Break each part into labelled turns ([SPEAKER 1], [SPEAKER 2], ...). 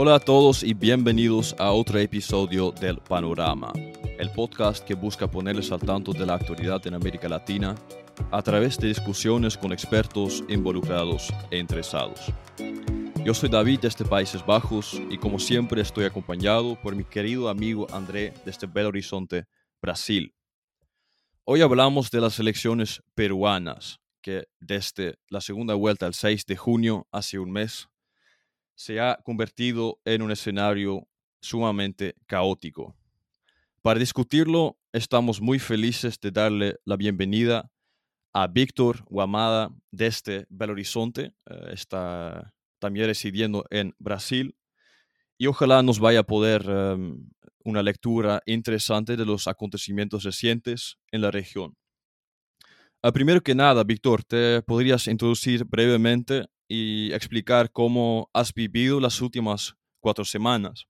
[SPEAKER 1] Hola a todos y bienvenidos a otro episodio del Panorama, el podcast que busca ponerles al tanto de la actualidad en América Latina a través de discusiones con expertos involucrados e interesados. Yo soy David desde Países Bajos y como siempre estoy acompañado por mi querido amigo André desde Belo Horizonte, Brasil. Hoy hablamos de las elecciones peruanas, que desde la segunda vuelta el 6 de junio, hace un mes, se ha convertido en un escenario sumamente caótico. Para discutirlo, estamos muy felices de darle la bienvenida a Víctor Guamada desde Belo Horizonte. Eh, está también residiendo en Brasil. Y ojalá nos vaya a poder em, una lectura interesante de los acontecimientos recientes en la región. Ah, primero que nada, Víctor, ¿te podrías introducir brevemente y explicar cómo has vivido las últimas cuatro semanas.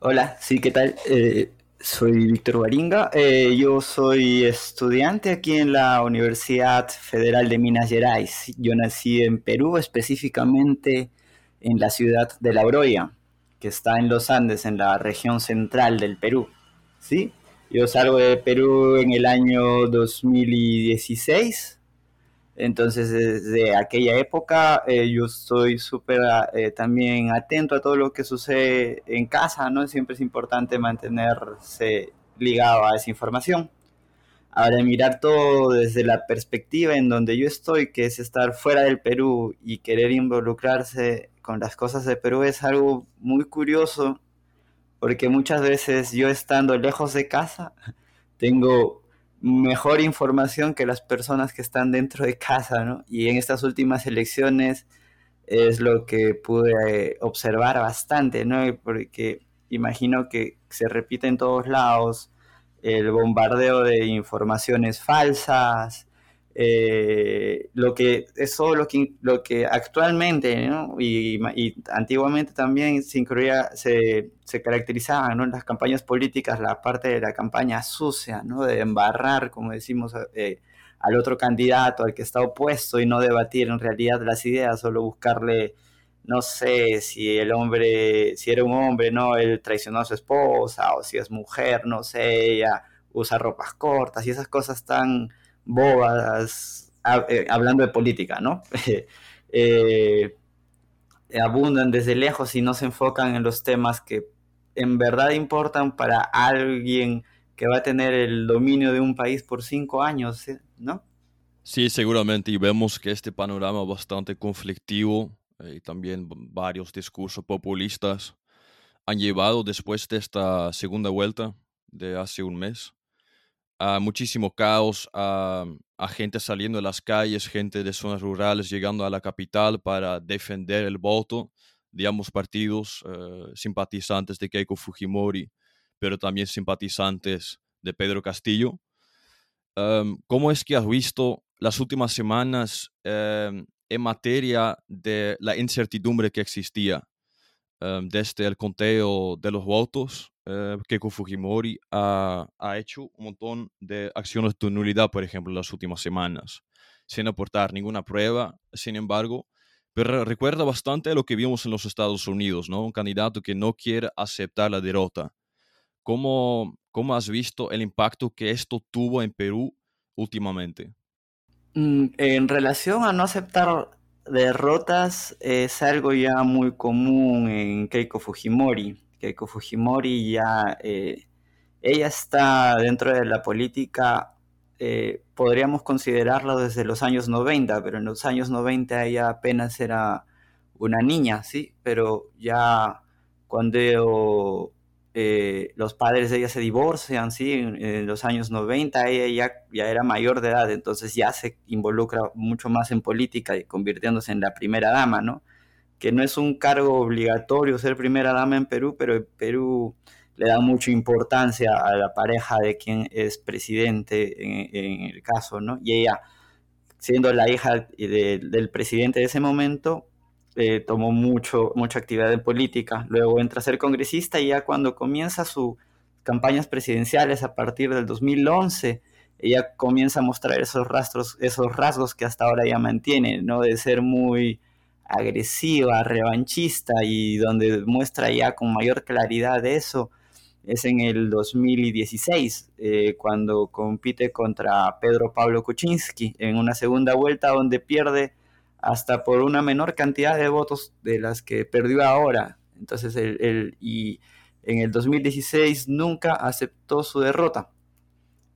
[SPEAKER 2] Hola, sí, ¿qué tal? Eh, soy Víctor Baringa. Eh, yo soy estudiante aquí en la Universidad Federal de Minas Gerais. Yo nací en Perú, específicamente en la ciudad de La Broya, que está en los Andes, en la región central del Perú. ¿Sí? Yo salgo de Perú en el año 2016 entonces, desde aquella época eh, yo estoy súper eh, también atento a todo lo que sucede en casa, ¿no? Siempre es importante mantenerse ligado a esa información. Ahora, mirar todo desde la perspectiva en donde yo estoy, que es estar fuera del Perú y querer involucrarse con las cosas de Perú, es algo muy curioso, porque muchas veces yo estando lejos de casa, tengo mejor información que las personas que están dentro de casa, ¿no? Y en estas últimas elecciones es lo que pude observar bastante, ¿no? Porque imagino que se repite en todos lados el bombardeo de informaciones falsas, eh, lo que es todo lo que, lo que actualmente y, antiguamente también se incluía, se, se caracterizaban en las campañas políticas la parte de la campaña sucia, ¿no? de embarrar, como decimos, eh, al otro candidato, al que está opuesto y no debatir en realidad las ideas, solo buscarle, no sé, si el hombre, si era un hombre, ¿no? Él traicionó a su esposa o si es mujer, no sé, ella usa ropas cortas y esas cosas tan bobas, eh, hablando de política, ¿no? Eh, abundan desde lejos y no se enfocan en los temas que en verdad importan para alguien que va a tener el dominio de un país por cinco años, ¿no?
[SPEAKER 1] Sí, seguramente, y vemos que este panorama bastante conflictivo eh, y también varios discursos populistas han llevado después de esta segunda vuelta de hace un mes a muchísimo caos, a, gente saliendo de las calles, gente de zonas rurales llegando a la capital para defender el voto de ambos partidos, eh, simpatizantes de Keiko Fujimori, pero también simpatizantes de Pedro Castillo. Em, ¿Cómo es que has visto las últimas semanas em, en materia de la incertidumbre que existía em, desde el conteo de los votos eh, Keiko Fujimori ha, hecho un montón de acciones de nulidad, por ejemplo, en las últimas semanas, sin aportar ninguna prueba, sin embargo, pero recuerda bastante a lo que vimos en los Estados Unidos, ¿no? Un candidato que no quiere aceptar la derrota. ¿Cómo, cómo has visto el impacto que esto tuvo en Perú últimamente?
[SPEAKER 2] Mm, en relación a no aceptar derrotas, es algo ya muy común en Keiko Fujimori Keiko Fujimori ya, eh, ella está dentro de la política, eh, podríamos considerarlo desde los años 90, pero en los años 90 ella apenas era una niña, ¿sí? Pero ya cuando eh, los padres de ella se divorcian, ¿sí? En, los años 90 ella ya, ya, era mayor de edad, entonces ya se involucra mucho más en política y convirtiéndose en la primera dama, ¿no? que no es un cargo obligatorio ser primera dama en Perú, pero Perú le da mucha importancia a la pareja de quien es presidente en, el caso, ¿no? Y ella, siendo la hija del presidente de ese momento, eh, tomó mucho, mucha actividad en política. Luego entra a ser congresista y ya cuando comienza sus campañas presidenciales a partir del 2011, ella comienza a mostrar esos rastros, esos rasgos que hasta ahora ya mantiene, ¿no? De ser muy agresiva, revanchista y donde muestra ya con mayor claridad eso es en el 2016, eh, cuando compite contra Pedro Pablo Kuczynski en una segunda vuelta donde pierde hasta por una menor cantidad de votos de las que perdió ahora. Entonces, el, y en el 2016 nunca aceptó su derrota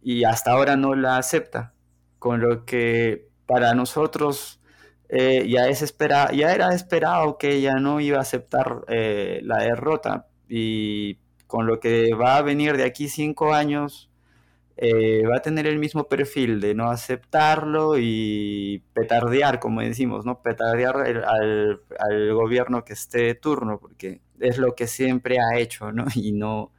[SPEAKER 2] y hasta ahora no la acepta, con lo que para nosotros eh, ya, es espera, ya era esperado que ella no iba a aceptar eh, la derrota y con lo que va a venir de aquí cinco años eh, va a tener el mismo perfil de no aceptarlo y petardear, como decimos, ¿no? Petardear al, al, gobierno que esté de turno, porque es lo que siempre ha hecho, ¿no? Y no,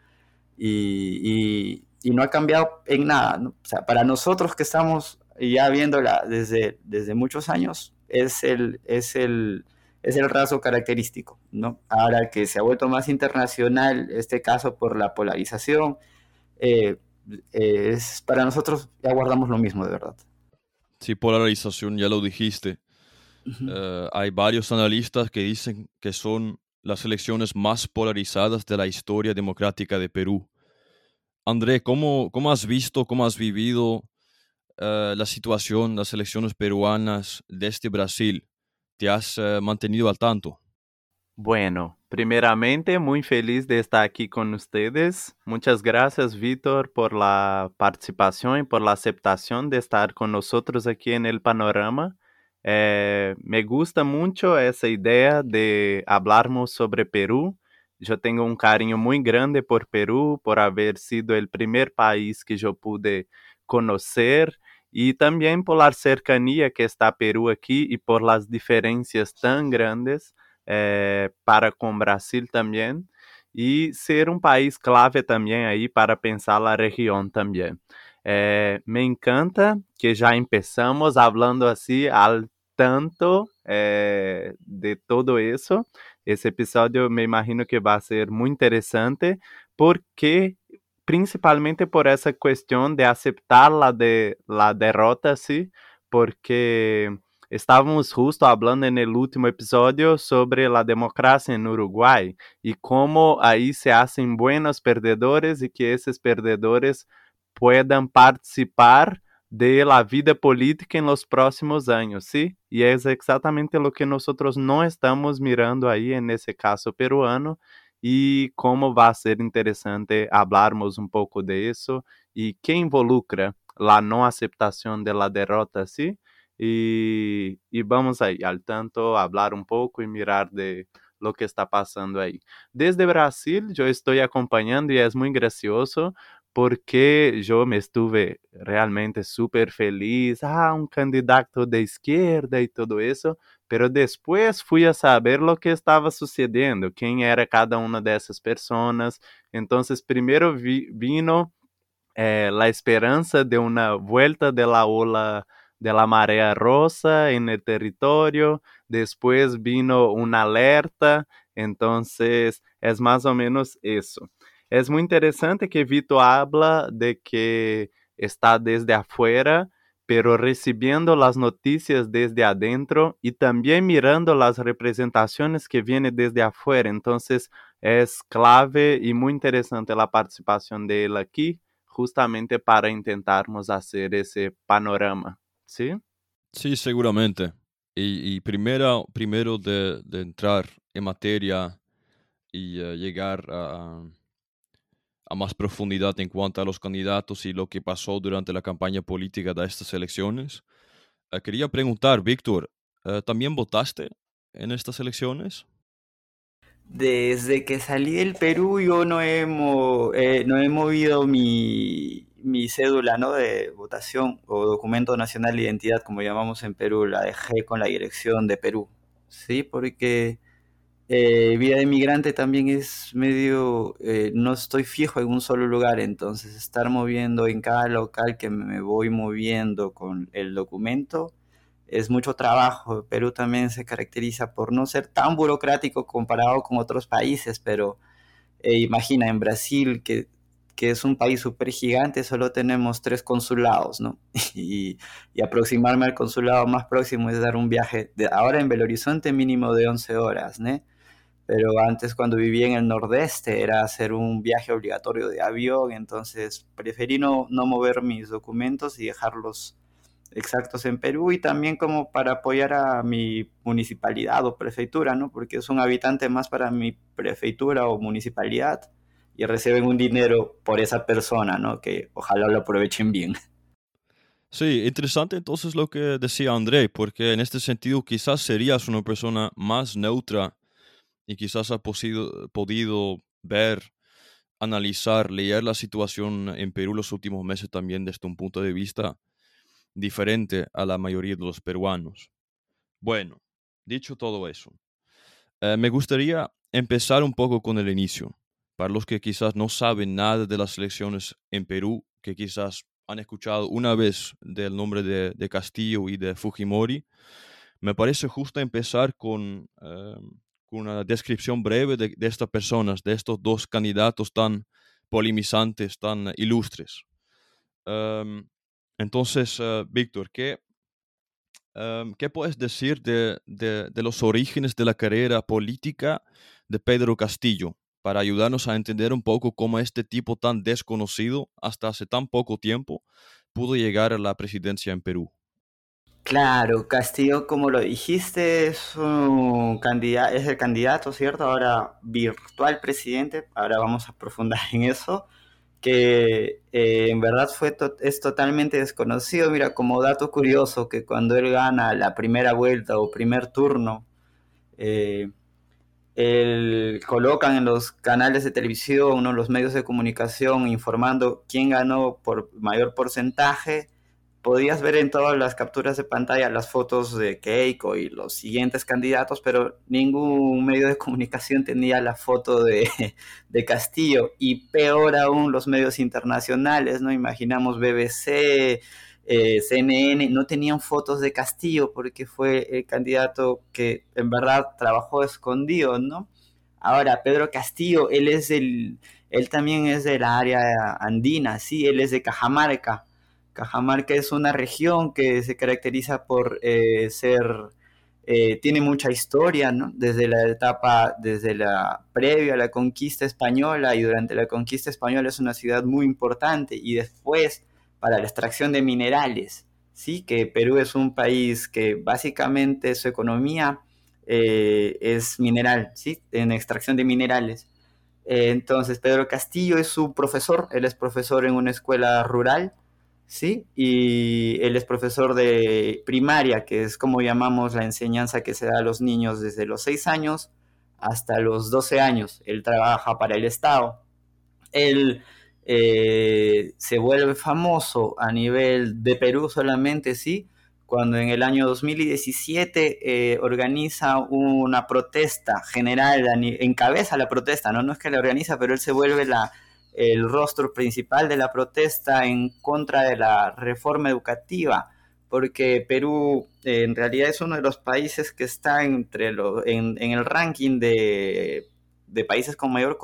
[SPEAKER 2] y, y, no ha cambiado en nada, O sea, para nosotros que estamos ya viéndola desde, desde muchos años, es el, es el, es el rasgo característico, ¿no? Ahora que se ha vuelto más internacional este caso por la polarización, eh, eh, es, para nosotros ya guardamos lo mismo, de verdad.
[SPEAKER 1] Sí, polarización, ya lo dijiste. Eh, hay varios analistas que dicen que son las elecciones más polarizadas de la historia democrática de Perú. André, ¿cómo, cómo has visto, cómo has vivido la situación, las elecciones peruanas desde Brasil? ¿Te has mantenido al tanto?
[SPEAKER 3] Bueno, primeramente muy feliz de estar aquí con ustedes. Muchas gracias, Víctor, por la participación y por la aceptación de estar con nosotros aquí en panorama. Eh, me gusta mucho esa idea de hablarmos sobre Perú. Yo tengo un cariño muy grande por Perú, por haber sido el primer país que yo pude conocer y también por la cercanía que está Perú aquí y por las diferencias tan grandes eh, para con Brasil también y ser un país clave también ahí para pensar la región también. Eh, me encanta que ya empezamos hablando así al tanto eh, de todo eso. Ese episodio me imagino que va a ser muy interesante porque principalmente por esa cuestión de aceptar la, de, la derrota, sí, porque estávamos justo hablando en el último episodio sobre la democracia en Uruguay y cómo ahí se hacen buenos perdedores y que esos perdedores puedan participar de la vida política en los próximos años, ¿sí? Y es exactamente lo que nosotros no estamos mirando ahí en ese caso peruano y cómo va a ser interesante hablarmos un poco de eso y qué involucra la no aceptación de la derrota, ¿sí? Y, y vamos ahí al tanto hablar un poco y mirar de lo que está pasando ahí. Desde Brasil yo estoy acompañando y es muy gracioso porque yo me estuve realmente súper feliz, ah, un candidato de izquierda y todo eso, pero después fui a saber lo que estaba sucediendo, quién era cada una de esas personas. Entonces, primero vi, vino eh, la esperanza de una vuelta de la ola de la marea rosa en el territorio, después vino una alerta, entonces es más o menos eso. Es muy interesante que Vito habla de que está desde afuera, pero recibiendo las noticias desde adentro y también mirando las representaciones que vienen desde afuera. Entonces es clave y muy interesante la participación de él aquí, justamente para intentarmos hacer ese panorama. ¿Sí?
[SPEAKER 1] Sí, seguramente. Y, primero, primero de, entrar en materia y eh, llegar a a más profundidad en cuanto a los candidatos y lo que pasó durante la campaña política de estas elecciones. Eh, quería preguntar, Víctor, eh, ¿también votaste en estas elecciones?
[SPEAKER 2] Desde que salí del Perú yo no he, eh, no he movido mi, mi cédula ¿no? de votación o documento nacional de identidad, como llamamos en Perú, la dejé con la dirección de Perú. Sí, porque eh, vida de inmigrante también es medio, eh, no estoy fijo en un solo lugar, entonces estar moviendo en cada local que me voy moviendo con el documento es mucho trabajo. Perú también se caracteriza por no ser tan burocrático comparado con otros países, pero eh, imagina en Brasil que que es un país súper gigante, solo tenemos tres consulados, ¿no? Y, aproximarme al consulado más próximo es dar un viaje, de, ahora en Belo Horizonte mínimo de 11 horas, ¿no? Pero antes cuando vivía en el nordeste era hacer un viaje obligatorio de avión, entonces preferí no, no mover mis documentos y dejarlos exactos en Perú y también como para apoyar a mi municipalidad o prefectura, ¿no? Porque es un habitante más para mi prefectura o municipalidad y reciben un dinero por esa persona, ¿no? Que ojalá lo aprovechen bien.
[SPEAKER 1] Sí, interesante entonces lo que decía André, porque en este sentido quizás serías una persona más neutra y quizás has podido ver, analizar, leer la situación en Perú los últimos meses también desde un punto de vista diferente a la mayoría de los peruanos. Bueno, dicho todo eso, eh, me gustaría empezar un poco con el inicio. Para los que quizás no saben nada de las elecciones en Perú, que quizás han escuchado una vez del nombre de, Castillo y de Fujimori, me parece justo empezar con, eh, una descripción breve de, estas personas, de estos dos candidatos tan polemizantes, tan ilustres. Em, entonces, uh, Víctor, ¿qué, um, ¿qué puedes decir de, de, de, los orígenes de la carrera política de Pedro Castillo para ayudarnos a entender un poco cómo este tipo tan desconocido hasta hace tan poco tiempo pudo llegar a la presidencia en Perú?
[SPEAKER 2] Claro, Castillo, como lo dijiste, es, un candidato, el candidato, ¿cierto? Ahora virtual presidente, ahora vamos a profundar en eso que eh, en verdad fue es totalmente desconocido. Mira, como dato curioso, que cuando él gana la primera vuelta o primer turno, eh, él colocan en los canales de televisión, en los medios de comunicación, informando quién ganó por mayor porcentaje podías ver en todas las capturas de pantalla las fotos de Keiko y los siguientes candidatos, pero ningún medio de comunicación tenía la foto de, Castillo y peor aún los medios internacionales, ¿no? Imaginamos BBC, eh, CNN, no tenían fotos de Castillo porque fue el candidato que en verdad trabajó escondido, ¿no? Ahora, Pedro Castillo, él es el, él también es de la área andina, sí, él es de Cajamarca Cajamarca es una región que se caracteriza por eh, ser, eh, tiene mucha historia, ¿no? Desde la etapa, desde la previa a la conquista española y durante la conquista española es una ciudad muy importante y después para la extracción de minerales, ¿sí? Que Perú es un país que básicamente su economía eh, es mineral, ¿sí? En extracción de minerales. entonces Pedro Castillo es su profesor, él es profesor en una escuela rural, ¿sí? Y él es profesor de primaria, que es como llamamos la enseñanza que se da a los niños desde los 6 años hasta los 12 años. Él trabaja para el Estado. Él eh, se vuelve famoso a nivel de Perú solamente, ¿sí? Cuando en el año 2017 eh, organiza una protesta general, encabeza la protesta, ¿no? No es que la organiza, pero él se vuelve la, el rostro principal de la protesta en contra de la reforma educativa, porque Perú eh, en realidad es uno de los países que está entre en, el ranking de, países con mayor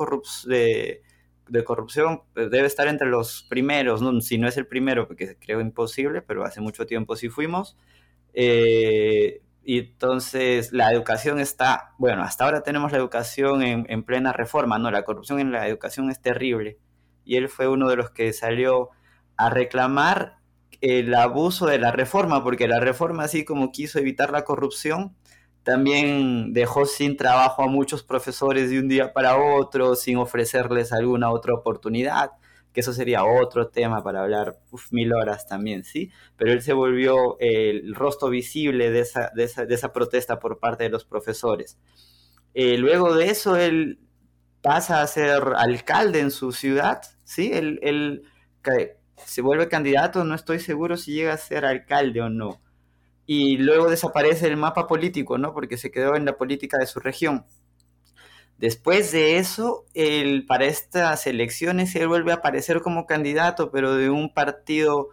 [SPEAKER 2] de, corrupción, pues, debe estar entre los primeros, si no es el primero, porque creo imposible, pero hace mucho tiempo sí fuimos. Eh, y entonces la educación está, bueno, hasta ahora tenemos la educación en, plena reforma, ¿no? La corrupción en la educación es terrible. Y él fue uno de los que salió a reclamar el abuso de la reforma, porque la reforma, así como quiso evitar la corrupción, también dejó sin trabajo a muchos profesores de un día para otro, sin ofrecerles alguna otra oportunidad que eso sería otro tema para hablar mil horas también, ¿sí? Pero él se volvió el rostro visible de esa, de esa, protesta por parte de los profesores. Eh, luego de eso, él pasa a ser alcalde en su ciudad, ¿sí? Él se vuelve candidato, no estoy seguro si llega a ser alcalde o no. Y luego desaparece el mapa político, ¿no? Porque se quedó en la política de su región. Después de eso, para estas elecciones, él vuelve a aparecer como candidato, pero de un partido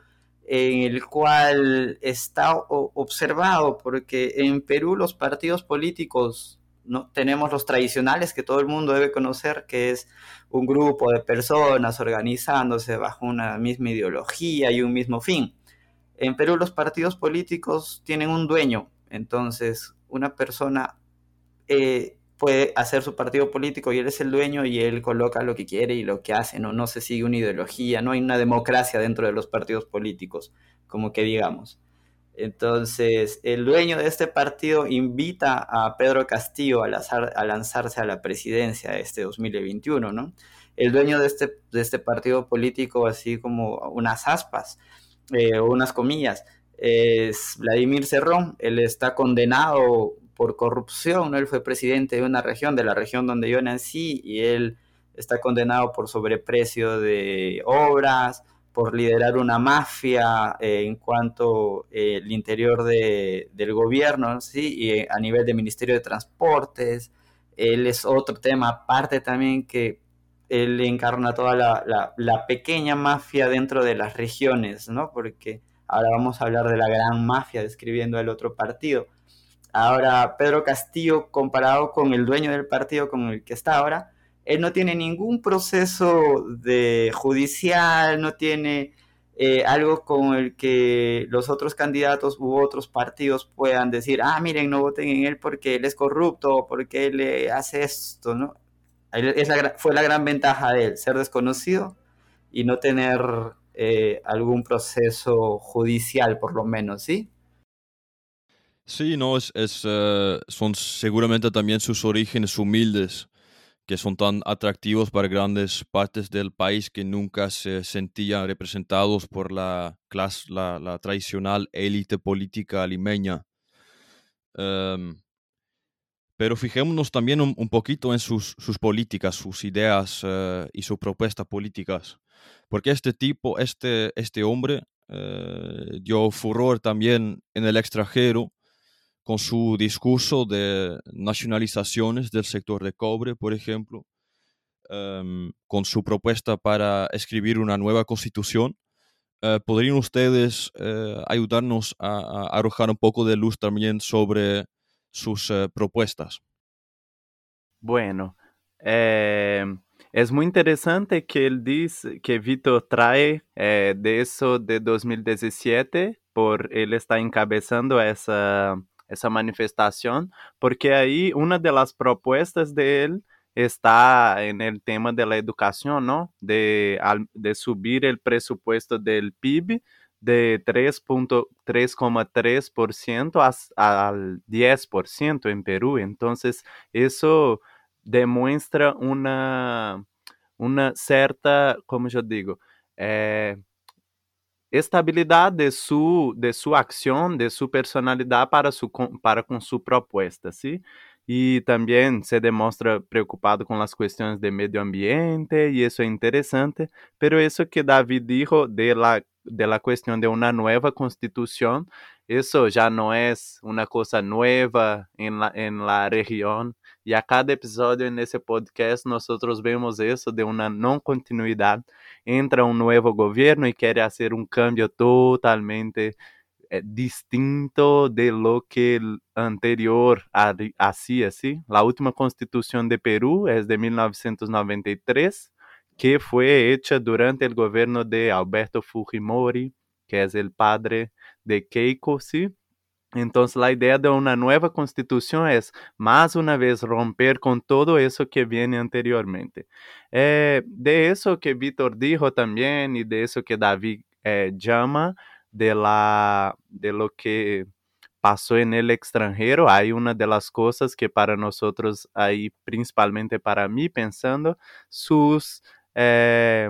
[SPEAKER 2] en el cual está observado, porque en Perú los partidos políticos ¿no? Tenemos los tradicionales que todo el mundo debe conocer, que es un grupo de personas organizándose bajo una misma ideología y un mismo fin. En Perú los partidos políticos tienen un dueño, entonces una persona eh, puede hacer su partido político y él es el dueño y él coloca lo que quiere y lo que hace, no, no se sigue una ideología, no hay una democracia dentro de los partidos políticos, como que digamos. Entonces, el dueño de este partido invita a Pedro Castillo a, lanzarse a la presidencia este 2021, ¿no? El dueño de este, de este partido político, así como unas aspas eh, unas comillas, es Vladimir Cerrón. Él está condenado por corrupción, ¿no? Él fue presidente de una región, de la región donde yo nací, y él está condenado por sobreprecio de obras, por liderar una mafia eh, en cuanto eh, el interior de, del gobierno, ¿sí? y eh, a nivel de Ministerio de Transportes. Él es otro tema aparte también que él encarna toda la, pequeña mafia dentro de las regiones, ¿no? Porque ahora vamos a hablar de la gran mafia describiendo el otro partido. Ahora, Pedro Castillo, comparado con el dueño del partido con el que está ahora, él no tiene ningún proceso de judicial, no tiene eh, algo con el que los otros candidatos u otros partidos puedan decir, ah, miren, no voten en él porque él es corrupto, porque él eh, hace esto, ¿no? Fue la gran ventaja de él, ser desconocido y no tener eh, algún proceso judicial, por lo menos, ¿sí?
[SPEAKER 1] Sí, no, es, son seguramente también sus orígenes humildes que son tan atractivos para grandes partes del país que nunca se sentían representados por la, clase, la, tradicional élite política limeña. Em, pero fijémonos también un, poquito en sus, políticas, sus ideas eh, y sus propuestas políticas. Porque este tipo, este, este hombre, eh, dio furor también en el extranjero con su discurso de nacionalizaciones del sector de cobre, por ejemplo, em, con su propuesta para escribir una nueva constitución. Eh, ¿Podrían ustedes ayudarnos a, arrojar un poco de luz también sobre sus eh, propuestas?
[SPEAKER 3] Bueno, es muy interesante que él dice que Víctor trae de eso de 2017, por él está encabezando esa essa manifestação, porque aí uma das propostas dele está no tema da educação, não? De, de subir o presupuesto do PIB de 3,3% a, a 10% em Peru. Então, isso demonstra uma, uma certa, como eu digo, é, estabilidade de su, de su acción, de su personalidad para, su, para con su propuesta, ¿sí? Y también se demuestra preocupado con las cuestiones de medio ambiente y eso es interesante, pero eso que David dijo de la, de la cuestión de una nueva constitución, eso ya no es una cosa nueva en la, en la región. Y a cada episodio en ese podcast nosotros vemos eso de una no continuidad entra um novo governo e quer fazer um cambio totalmente eh, distinto de lo que el anterior hacía, ¿sí? La última constitución de Perú es de 1993, que fue hecha durante el gobierno de Alberto Fujimori, que es el padre de Keiko, ¿sí? Entonces la idea de una nueva constitución es más una vez romper con todo eso que viene anteriormente. Eh, de eso que Víctor dijo también y de eso que David eh, llama de, la, de lo que pasó en el extranjero, hay una de las cosas que para nosotros, ahí principalmente para mí pensando, sus... Eh,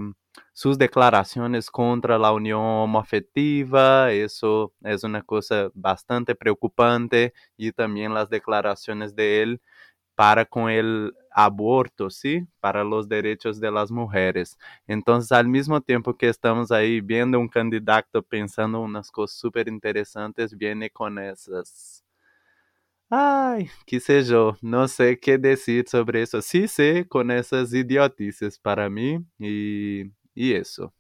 [SPEAKER 3] sus declaraciones contra la unión homoafectiva, eso es una cosa bastante preocupante, y también las declaraciones de él para con el aborto, ¿sí? Para los derechos de las mujeres. Entonces, al mismo tiempo que estamos ahí viendo un candidato pensando unas cosas súper interesantes, viene con esas... Ay, qué sé yo, no sé qué decir sobre eso. Sí sé con esas idiotices para mí y y eso.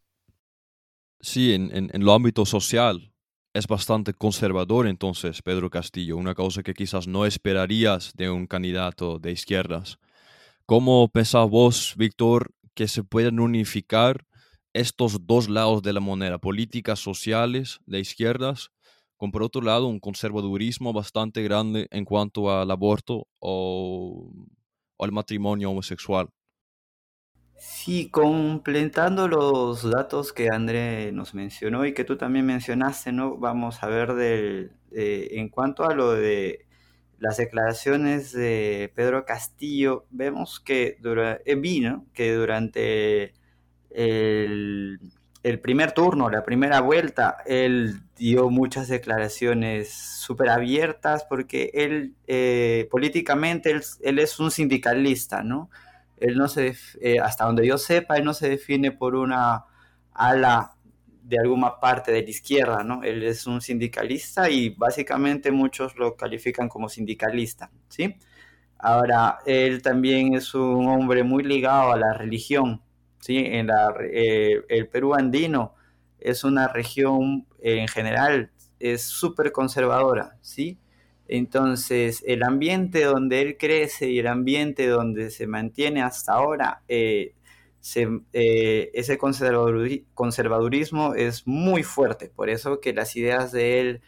[SPEAKER 1] Sí, en, en, lo ámbito social es bastante conservador entonces, Pedro Castillo, una cosa que quizás no esperarías de un candidato de izquierdas. ¿Cómo pensás vos, Víctor, que se pueden unificar estos dos lados de la moneda, políticas sociales de izquierdas, con por otro lado un conservadurismo bastante grande en cuanto al aborto o, al matrimonio homosexual.
[SPEAKER 2] Sí, completando los datos que André nos mencionó y que tú también mencionaste, ¿no? Vamos a ver del, en cuanto a lo de las declaraciones de Pedro Castillo, vemos que durante, eh, que durante el, primer turno, la primera vuelta, él dio muchas declaraciones súper abiertas porque él eh, políticamente él, es un sindicalista, ¿no? Él no se, eh, hasta donde yo sepa, él no se define por una ala de alguna parte de la izquierda, ¿no? Él es un sindicalista y básicamente muchos lo califican como sindicalista, ¿sí? Ahora, él también es un hombre muy ligado a la religión, ¿sí? En la, eh, el Perú andino es una región en general, es súper conservadora, ¿sí? Entonces, el ambiente donde él crece y el ambiente donde se mantiene hasta ahora, eh, eh, ese conservadurismo es muy fuerte, por eso que las ideas de él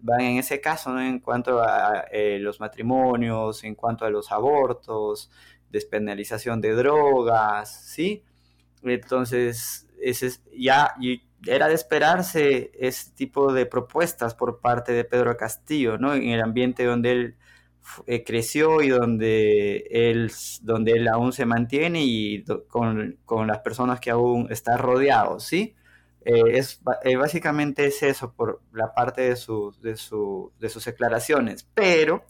[SPEAKER 2] van en ese caso, en cuanto a los matrimonios, en cuanto a los abortos, despenalización de drogas, ¿sí? Entonces, ese ya era de esperarse ese tipo de propuestas por parte de Pedro Castillo, ¿no? En el ambiente donde él eh, creció y donde él, donde él aún se mantiene y con, las personas que aún está rodeado, ¿sí? Eh, es, eh, básicamente es eso por la parte de, de, de sus declaraciones, pero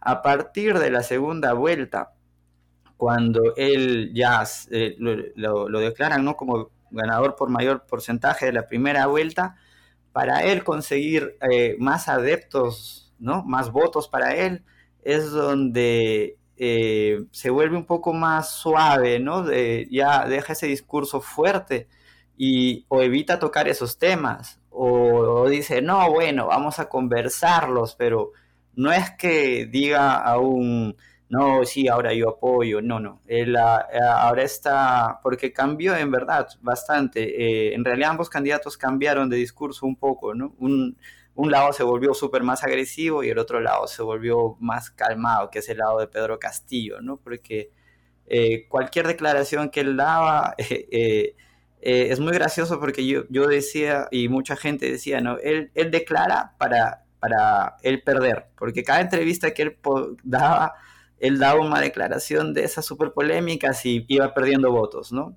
[SPEAKER 2] a partir de la segunda vuelta, cuando él ya eh, lo, declaran ¿no? como ganador por mayor porcentaje de la primera vuelta, para él conseguir eh, más adeptos, ¿no? más votos para él, es donde eh, se vuelve un poco más suave, ¿no? De, ya deja ese discurso fuerte y o evita tocar esos temas o, o, dice, no, bueno, vamos a conversarlos, pero no es que diga a un no, sí, ahora yo apoyo, no, no, ah, ah, ahora está, porque cambió en verdad bastante, eh, en realidad ambos candidatos cambiaron de discurso un poco, ¿no? Un, lado se volvió súper más agresivo y el otro lado se volvió más calmado, que es el lado de Pedro Castillo, ¿no? Porque eh, cualquier declaración que él daba eh, es muy gracioso porque yo, yo decía, y mucha gente decía, ¿no? Él, él declara para, para él perder, porque cada entrevista que él daba él daba una declaración de esas súper polémicas y iba perdiendo votos, ¿no?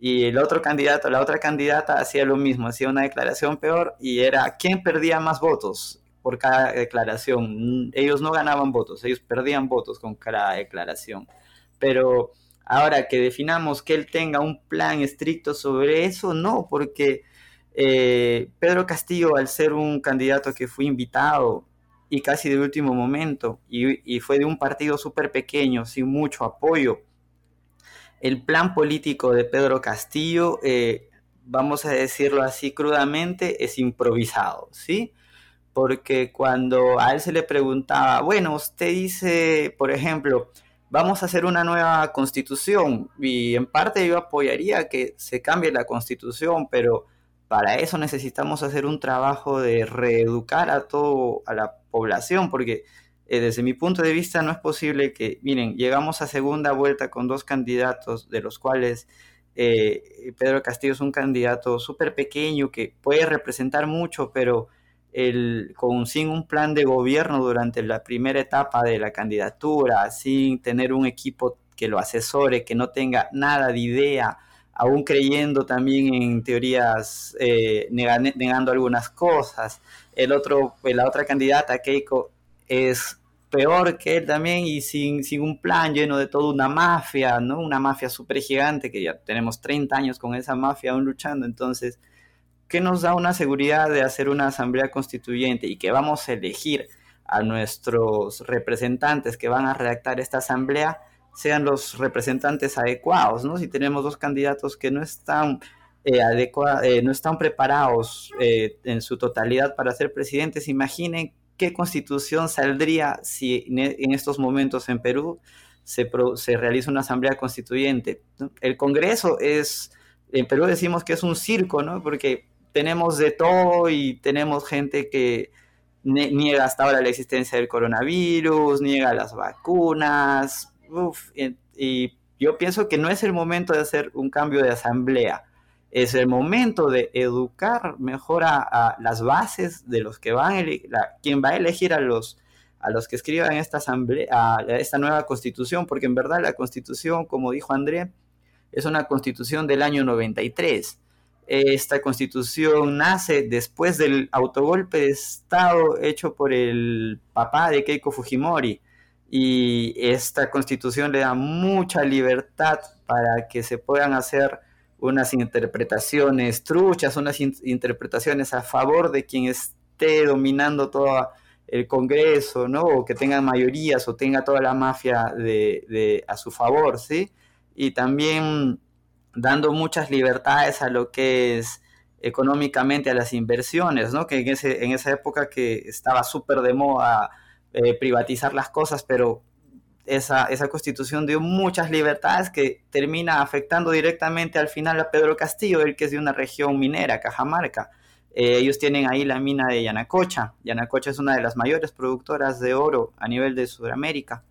[SPEAKER 2] Y el otro candidato, la otra candidata hacía lo mismo, hacía una declaración peor y era quién perdía más votos por cada declaración. Ellos no ganaban votos, ellos perdían votos con cada declaración. Pero ahora que definamos que él tenga un plan estricto sobre eso, no, porque eh, Pedro Castillo, al ser un candidato que fue invitado y casi de último momento, y, fue de un partido súper pequeño, sin mucho apoyo. El plan político de Pedro Castillo, eh, vamos a decirlo así crudamente, es improvisado, ¿sí? Porque cuando a él se le preguntaba, bueno, usted dice, por ejemplo, vamos a hacer una nueva constitución, y en parte yo apoyaría que se cambie la constitución, pero para eso necesitamos hacer un trabajo de reeducar a todo, a la población, porque eh, desde mi punto de vista no es posible que, miren, llegamos a segunda vuelta con dos candidatos, de los cuales eh, Pedro Castillo es un candidato súper pequeño que puede representar mucho, pero el, con, sin un plan de gobierno durante la primera etapa de la candidatura, sin tener un equipo que lo asesore, que no tenga nada de idea, aún creyendo también en teorías, eh, negando algunas cosas. El otro, pues, la otra candidata, Keiko, es peor que él también y sin, sin un plan lleno de toda una mafia, ¿no? Una mafia súper gigante que ya tenemos 30 años con esa mafia aún luchando. Entonces, ¿qué nos da una seguridad de hacer una asamblea constituyente y que vamos a elegir a nuestros representantes que van a redactar esta asamblea? sean los representantes adecuados, ¿no? Si tenemos dos candidatos que no están eh, eh, no están preparados eh, en su totalidad para ser presidentes, imaginen qué constitución saldría si en, estos momentos en Perú se, se realiza una asamblea constituyente. El Congreso es, en Perú decimos que es un circo, ¿no? Porque tenemos de todo y tenemos gente que niega hasta ahora la existencia del coronavirus, niega las vacunas, y yo pienso que no es el momento de hacer un cambio de asamblea es el momento de educar mejor a, las bases de los que van, a quien va a elegir a los, a los que escriban esta asamblea, esta nueva constitución, porque en verdad la constitución, como dijo André, es una constitución del año 93. Esta constitución nace después del autogolpe de Estado hecho por el papá de Keiko Fujimori. Y esta constitución le da mucha libertad para que se puedan hacer unas interpretaciones truchas, unas interpretaciones a favor de quien esté dominando todo el Congreso, ¿no? O que tengan mayorías o tenga toda la mafia de, a su favor, ¿sí? Y también dando muchas libertades a lo que es económicamente a las inversiones, ¿no? Que en, ese, en esa época que estaba súper de moda eh, privatizar las cosas, pero esa, esa constitución dio muchas libertades que termina afectando directamente al final a Pedro Castillo, el que es de una región minera, Cajamarca. Eh, ellos tienen ahí la mina de Yanacocha. Yanacocha es una de las mayores productoras de oro a nivel de Sudamérica.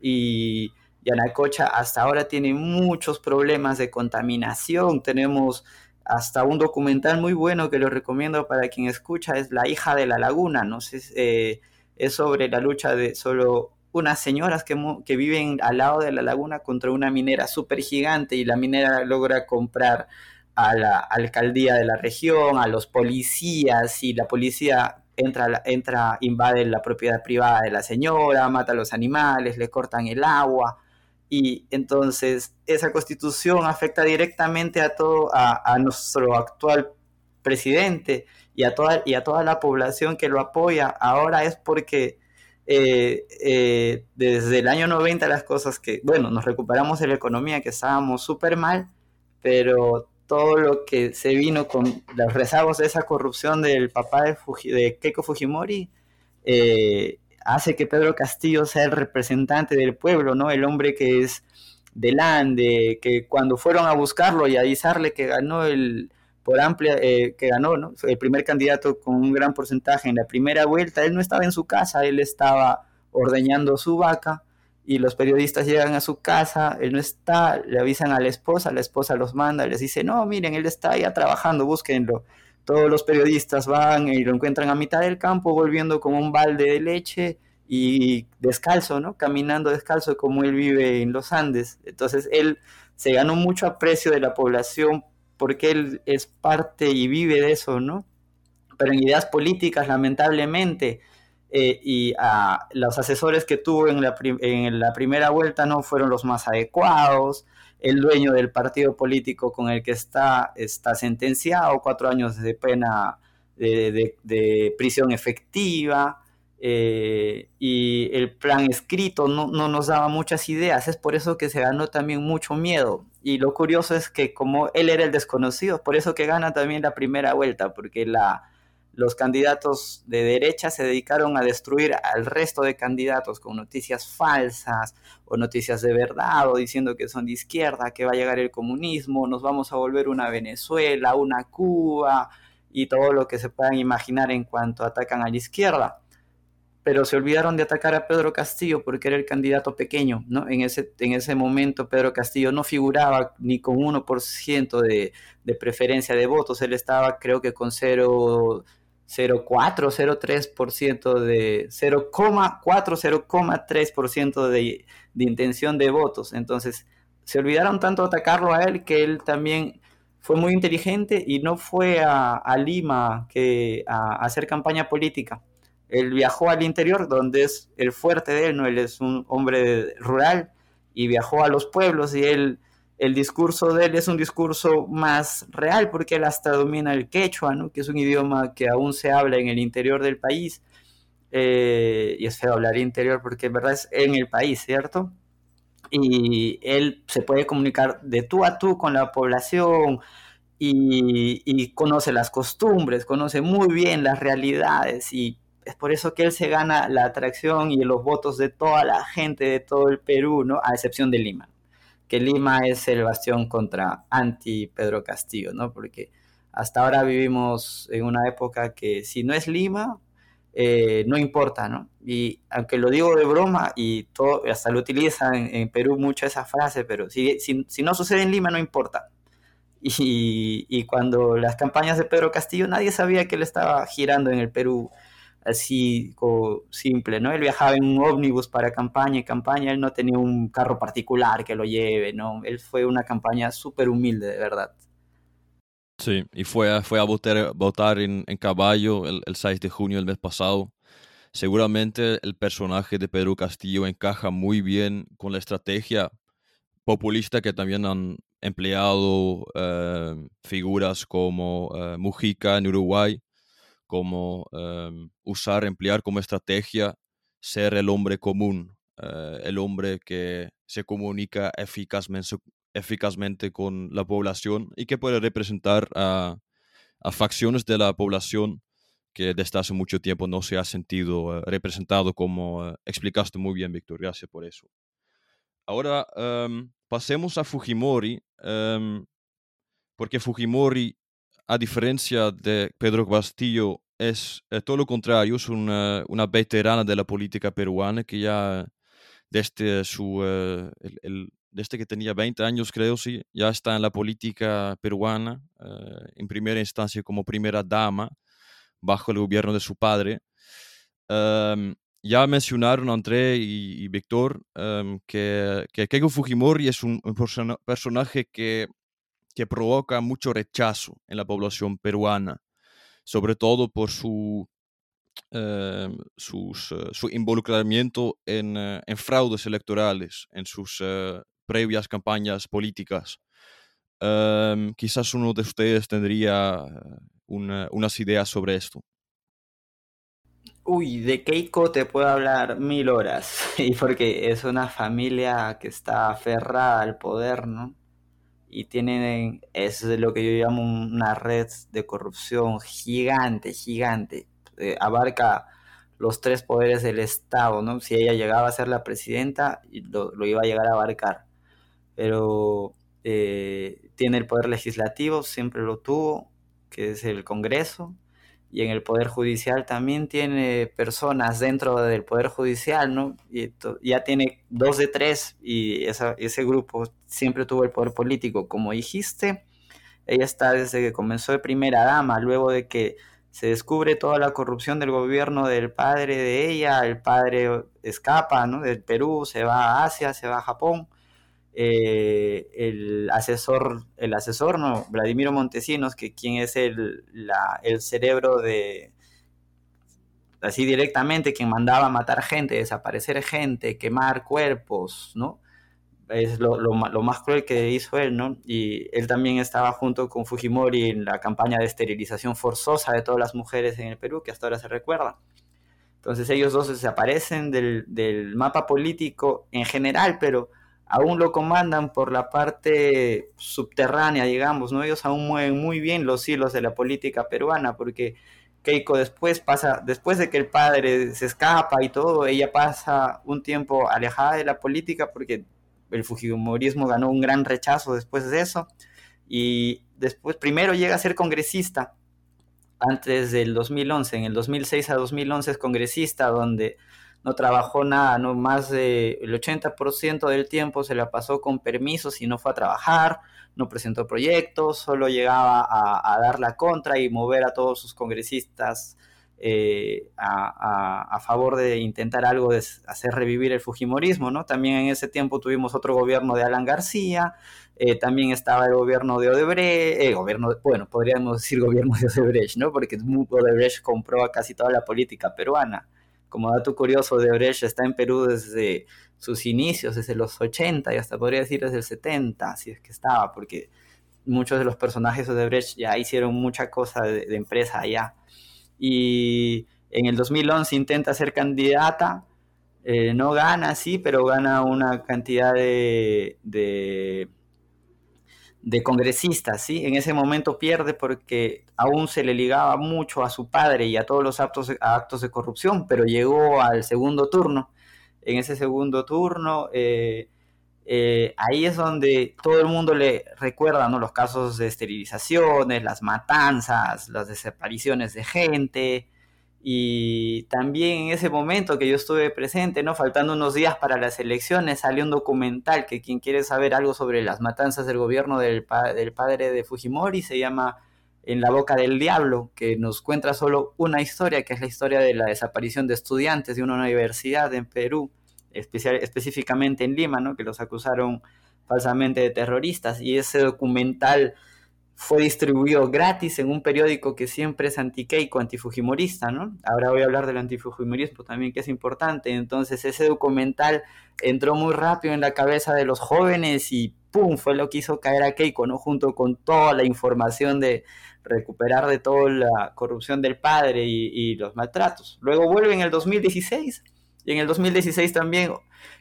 [SPEAKER 2] Y Yanacocha hasta ahora tiene muchos problemas de contaminación. Tenemos hasta un documental muy bueno que lo recomiendo para quien escucha, es La hija de la laguna. No sé, eh, es sobre la lucha de solo unas señoras que, que, viven al lado de la laguna contra una minera súper gigante y la minera logra comprar a la alcaldía de la región, a los policías y la policía entra, entra, invade la propiedad privada de la señora, mata a los animales, le cortan el agua y entonces esa constitución afecta directamente a todo, a, nuestro actual presidente y a, toda, y a toda la población que lo apoya. Ahora es porque eh, eh, desde el año 90 las cosas que, bueno, nos recuperamos de la economía que estábamos súper mal, pero todo lo que se vino con los rezagos de esa corrupción del papá de, de Keiko Fujimori eh, hace que Pedro Castillo sea el representante del pueblo, ¿no? El hombre que es del Ande, que cuando fueron a buscarlo y avisarle que ganó el, por amplia, eh, que ganó, ¿no? El primer candidato con un gran porcentaje en la primera vuelta, él no estaba en su casa, él estaba ordeñando su vaca y los periodistas llegan a su casa, él no está, le avisan a la esposa, la esposa los manda, les dice, no, miren, él está allá trabajando, búsquenlo. Todos los periodistas van y lo encuentran a mitad del campo, volviendo con un balde de leche y descalzo, ¿no? Caminando descalzo como él vive en los Andes. Entonces él se ganó mucho aprecio de la población porque él es parte y vive de eso, ¿no? Pero en ideas políticas, lamentablemente, eh, y a los asesores que tuvo en la, primera vuelta no fueron los más adecuados. El dueño del partido político con el que está está sentenciado, cuatro años de pena de prisión efectiva. Eh, y el plan escrito no, nos daba muchas ideas, es por eso que se ganó también mucho miedo. Y lo curioso es que como él era el desconocido, por eso que gana también la primera vuelta, porque la, los candidatos de derecha se dedicaron a destruir al resto de candidatos con noticias falsas o noticias de verdad o diciendo que son de izquierda, que va a llegar el comunismo, nos vamos a volver una Venezuela, una Cuba y todo lo que se puedan imaginar en cuanto atacan a la izquierda pero se olvidaron de atacar a Pedro Castillo porque era el candidato pequeño, ¿no? En ese, en ese momento Pedro Castillo no figuraba ni con 1% de, de preferencia de votos, él estaba creo que con 0,4, 0,3% de 0,4, 0,3% de, de intención de votos. Entonces, se olvidaron tanto de atacarlo a él que él también fue muy inteligente y no fue a, a Lima que, a hacer campaña política él viajó al interior, donde es el fuerte de él, ¿no? Él es un hombre rural y viajó a los pueblos y él, el discurso de él es un discurso más real porque él hasta domina el quechua, ¿no? Que es un idioma que aún se habla en el interior del país. Eh, y es feo hablar interior porque en verdad es en el país, ¿cierto? Y él se puede comunicar de tú a tú con la población, y, conoce las costumbres, conoce muy bien las realidades y es por eso que él se gana la atracción y los votos de toda la gente de todo el Perú, ¿no? A excepción de Lima, que Lima es el bastión contra anti Pedro Castillo, ¿no? Porque hasta ahora vivimos en una época que si no es Lima, eh, no importa, ¿no? Y aunque lo digo de broma y todo, hasta lo utilizan en, Perú mucho esa frase, pero si, si, no sucede en Lima, no importa. Y, y, cuando las campañas de Pedro Castillo, nadie sabía que él estaba girando en el Perú así como simple, ¿no? Él viajaba en un ómnibus para campaña y campaña, él no tenía un carro particular que lo lleve, ¿no? Él fue una campaña súper humilde, de verdad.
[SPEAKER 1] Sí, y fue a, fue a votar, votar en, en caballo el, el, 6 de junio del mes pasado. Seguramente el personaje de Pedro Castillo encaja muy bien con la estrategia populista que también han empleado eh, figuras como eh, Mujica en Uruguay, como eh, usar, emplear como estrategia ser el hombre común, el hombre que se comunica eficazmente, eficazmente con la población y que puede representar a, facciones de la población que desde hace mucho tiempo no se ha sentido eh, representado como eh, explicaste muy bien, Víctor. Gracias por eso. Ahora em, pasemos a Fujimori, em, porque Fujimori, a diferencia de Pedro Castillo, es todo lo contrario, es una, una, veterana de la política peruana que ya desde su, eh, el, desde que tenía 20 años, creo, sí, ya está en la política peruana, eh, en primera instancia como primera dama, bajo el gobierno de su padre. Em, ya mencionaron André y, Víctor em, que, que, Keiko Fujimori es un, personaje que, que provoca mucho rechazo en la población peruana, sobre todo por su sus, eh, su involucramiento en, eh, en, fraudes electorales, en sus previas campañas políticas. Em, quizás uno de ustedes tendría eh, unas ideas sobre esto.
[SPEAKER 2] Uy, de Keiko te puedo hablar mil horas, y porque es una familia que está aferrada al poder, ¿no? Y tienen, es lo que yo llamo una red de corrupción gigante, gigante. Eh, abarca los tres poderes del Estado, ¿no? Si ella llegaba a ser la presidenta, lo, iba a llegar a abarcar pero eh, tiene el poder legislativo, siempre lo tuvo, que es el Congreso, y en el Poder Judicial también tiene personas dentro del Poder Judicial, ¿no? Y ya tiene dos de tres, y ese grupo siempre tuvo el poder político. Como dijiste, ella está desde que comenzó de primera dama, luego de que se descubre toda la corrupción del gobierno del padre de ella, el padre escapa, ¿no? Del Perú, se va a Asia, se va a Japón, eh, el asesor, el asesor, no, Vladimiro Montesinos, que quien es el, el cerebro de, así directamente, quien mandaba matar gente, desaparecer gente, quemar cuerpos, ¿no? Es lo, lo, más cruel que hizo él, ¿no? Y él también estaba junto con Fujimori en la campaña de esterilización forzosa de todas las mujeres en el Perú, que hasta ahora se recuerda. Entonces ellos dos desaparecen del, del mapa político en general, pero aún lo comandan por la parte subterránea, digamos, ¿no? Ellos aún mueven muy bien los hilos de la política peruana, porque Keiko después pasa, después de que el padre se escapa y todo, ella pasa un tiempo alejada de la política porque el fujimorismo ganó un gran rechazo después de eso, y después primero llega a ser congresista antes del 2011, en el 2006 a 2011 es congresista, donde no trabajó nada, no más del 80% del tiempo se la pasó con permisos y no fue a trabajar, no presentó proyectos, solo llegaba a, dar la contra y mover a todos sus congresistas eh, a, favor de intentar algo de hacer revivir el Fujimorismo, ¿no? También en ese tiempo tuvimos otro gobierno de Alan García, eh, también estaba el gobierno de Odebrecht, eh, gobierno, bueno, podríamos decir gobierno de Odebrecht, ¿no? Porque Odebrecht compró a casi toda la política peruana como dato curioso, de Brecht está en Perú desde sus inicios, desde los 80 y hasta podría decir desde el 70, si es que estaba, porque muchos de los personajes de Brecht ya hicieron mucha cosa de, empresa allá. Y en el 2011 intenta ser candidata, eh, no gana, sí, pero gana una cantidad de, de congresistas, ¿sí? En ese momento pierde porque aún se le ligaba mucho a su padre y a todos los actos, actos de corrupción, pero llegó al segundo turno. En ese segundo turno, eh, eh, ahí es donde todo el mundo le recuerda ¿no? los casos de esterilizaciones, las matanzas, las desapariciones de gente, y también en ese momento que yo estuve presente, ¿no? Faltando unos días para las elecciones, salió un documental que quien quiere saber algo sobre las matanzas del gobierno del, del padre de Fujimori se llama En la boca del diablo, que nos cuenta solo una historia, que es la historia de la desaparición de estudiantes de una universidad en Perú, especial, específicamente en Lima, ¿no? Que los acusaron falsamente de terroristas. Y ese documental fue distribuido gratis en un periódico que siempre es anti-Keiko, antifujimorista, ¿no? Ahora voy a hablar del antifujimorismo también, que es importante. Entonces, ese documental entró muy rápido en la cabeza de los jóvenes y ¡pum! fue lo que hizo caer a Keiko, ¿no? Junto con toda la información de recuperar de toda la corrupción del padre y, y los maltratos. Luego vuelve en el 2016 y en el 2016 también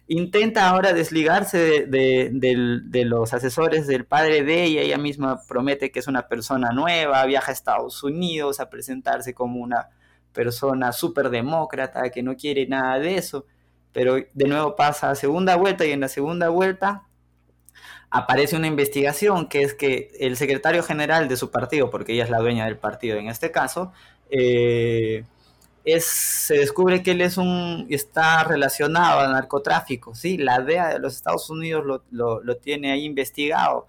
[SPEAKER 2] intenta ahora desligarse de, los asesores del padre de ella, ella misma promete que es una persona nueva, viaja a Estados Unidos a presentarse como una persona súper demócrata, que no quiere nada de eso, pero de nuevo pasa a segunda vuelta y en la segunda vuelta aparece una investigación que es que el secretario general de su partido, porque ella es la dueña del partido en este caso, eh, es, se descubre que él es un, está relacionado al narcotráfico, ¿sí? La DEA de los Estados Unidos lo, tiene ahí investigado.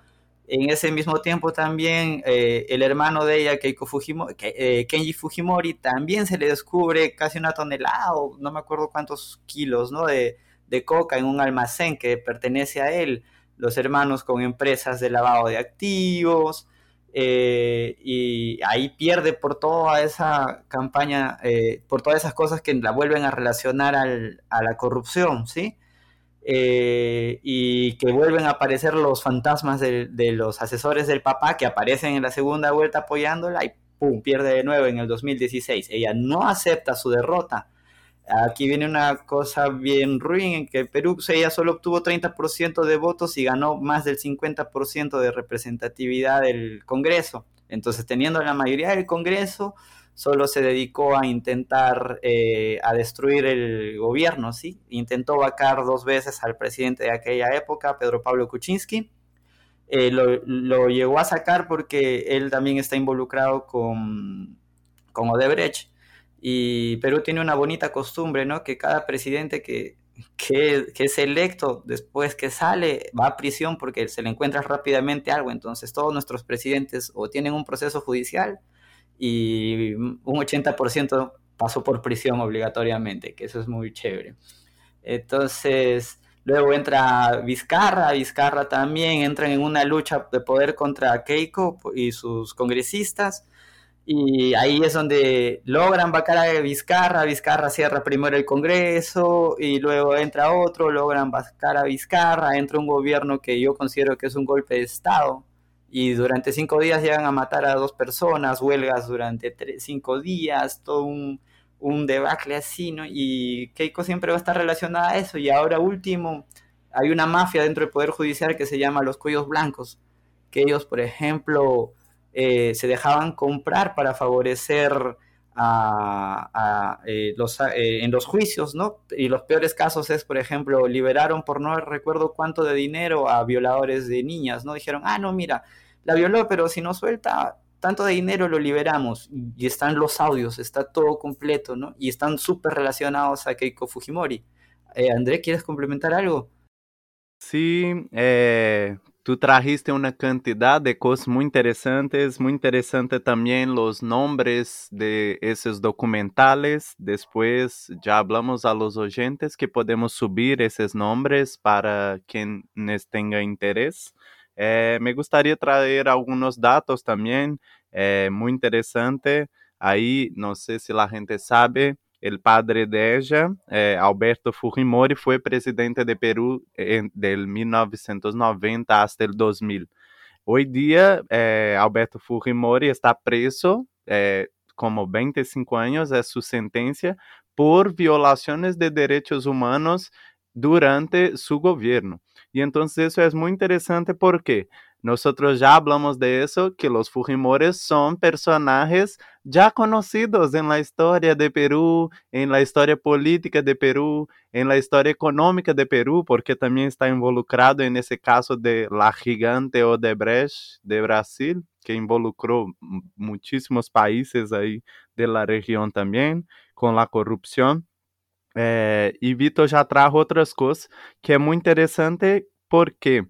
[SPEAKER 2] En ese mismo tiempo también eh, el hermano de ella, Keiko Fujimori, eh, Kenji Fujimori, también se le descubre casi una tonelada, o no me acuerdo cuántos kilos, ¿no? De, de coca en un almacén que pertenece a él. Los hermanos con empresas de lavado de activos, eh, y ahí pierde por toda esa campaña, eh, por todas esas cosas que la vuelven a relacionar a la corrupción, ¿sí? Eh, y que vuelven a aparecer los fantasmas de, los asesores del papá que aparecen en la segunda vuelta apoyándola y ¡pum! pierde de nuevo en el 2016. Ella no acepta su derrota Aquí viene una cosa bien ruin, en que Perú ella solo obtuvo 30% de votos y ganó más del 50% de representatividad del Congreso. Entonces, teniendo la mayoría del Congreso, solo se dedicó a intentar eh, a destruir el gobierno, ¿sí? Intentó vacar dos veces al presidente de aquella época, Pedro Pablo Kuczynski. Eh, lo, lo, llegó a sacar porque él también está involucrado con, con Odebrecht y Perú tiene una bonita costumbre, ¿no? Que cada presidente que, que, es electo después que sale va a prisión porque se le encuentra rápidamente algo. Entonces todos nuestros presidentes o tienen un proceso judicial y un 80% pasó por prisión obligatoriamente, que eso es muy chévere. Entonces, luego entra Vizcarra, Vizcarra también entra en una lucha de poder contra Keiko y sus congresistas y ahí es donde logran vacar a Vizcarra, Vizcarra cierra primero el Congreso y luego entra otro, logran vacar a Vizcarra, entra un gobierno que yo considero que es un golpe de Estado y durante cinco días llegan a matar a dos personas, huelgas durante cinco días, todo un, un debacle así, ¿no? Y Keiko siempre va a estar relacionada a eso y ahora último, hay una mafia dentro del Poder Judicial que se llama los cuellos blancos, que ellos, por ejemplo, eh, se dejaban comprar para favorecer a, eh, eh, en los juicios, ¿no? Y los peores casos es, por ejemplo, liberaron por no recuerdo cuánto de dinero a violadores de niñas, ¿no? Dijeron, ah, no, mira, la violó, pero si no suelta tanto de dinero lo liberamos. Y están los audios, está todo completo, ¿no? Y están súper relacionados a Keiko Fujimori. André, ¿quieres complementar algo?
[SPEAKER 3] Sí, eh, Tú trajiste una cantidad de cosas muy interesantes, muy interesante también los nombres de esos documentales. Después ya hablamos a los oyentes que podemos subir esos nombres para quienes tengan interés. Eh, me gustaría traer algunos datos también, eh, muy interesante. Ahí, no sé si la gente sabe, el padre de eh, Alberto Fujimori, fue presidente de Perú en, del 1990 hasta el 2000. Hoy día, eh, Alberto Fujimori está preso eh, como 25 años, es su sentencia, por violaciones de derechos humanos durante su gobierno. Y entonces eso es muy interesante porque nosotros ya hablamos de eso, que los Fujimores son personajes ya conocidos en la historia de Perú, en la historia política de Perú, en la historia económica de Perú, porque también está involucrado en ese caso de la gigante Odebrecht de Brasil, que involucró muchísimos países ahí de la región también con la corrupción. Eh, y Vitor ya trajo otras cosas que es muy interesante porque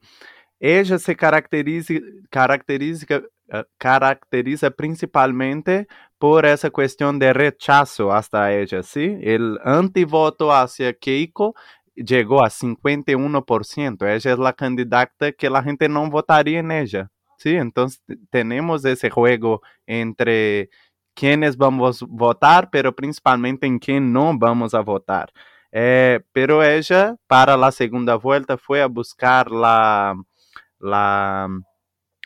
[SPEAKER 3] ella se caracteriza, caracteriza, eh, caracteriza principalmente por esa cuestión de rechazo hasta ella, ¿sí? El antivoto hacia Keiko llegó a 51%. Ella es la candidata que la gente no votaría en ella, ¿sí? Entonces tenemos ese juego entre quienes vamos a votar, pero principalmente en quién no vamos a votar. Eh, pero ella, para la segunda vuelta, fue a buscar la la,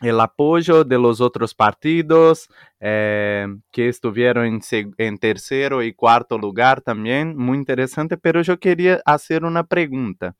[SPEAKER 3] el apoyo de los otros partidos eh, que estuvieron en, en, tercero y cuarto lugar también, muy interesante, pero yo quería hacer una pregunta.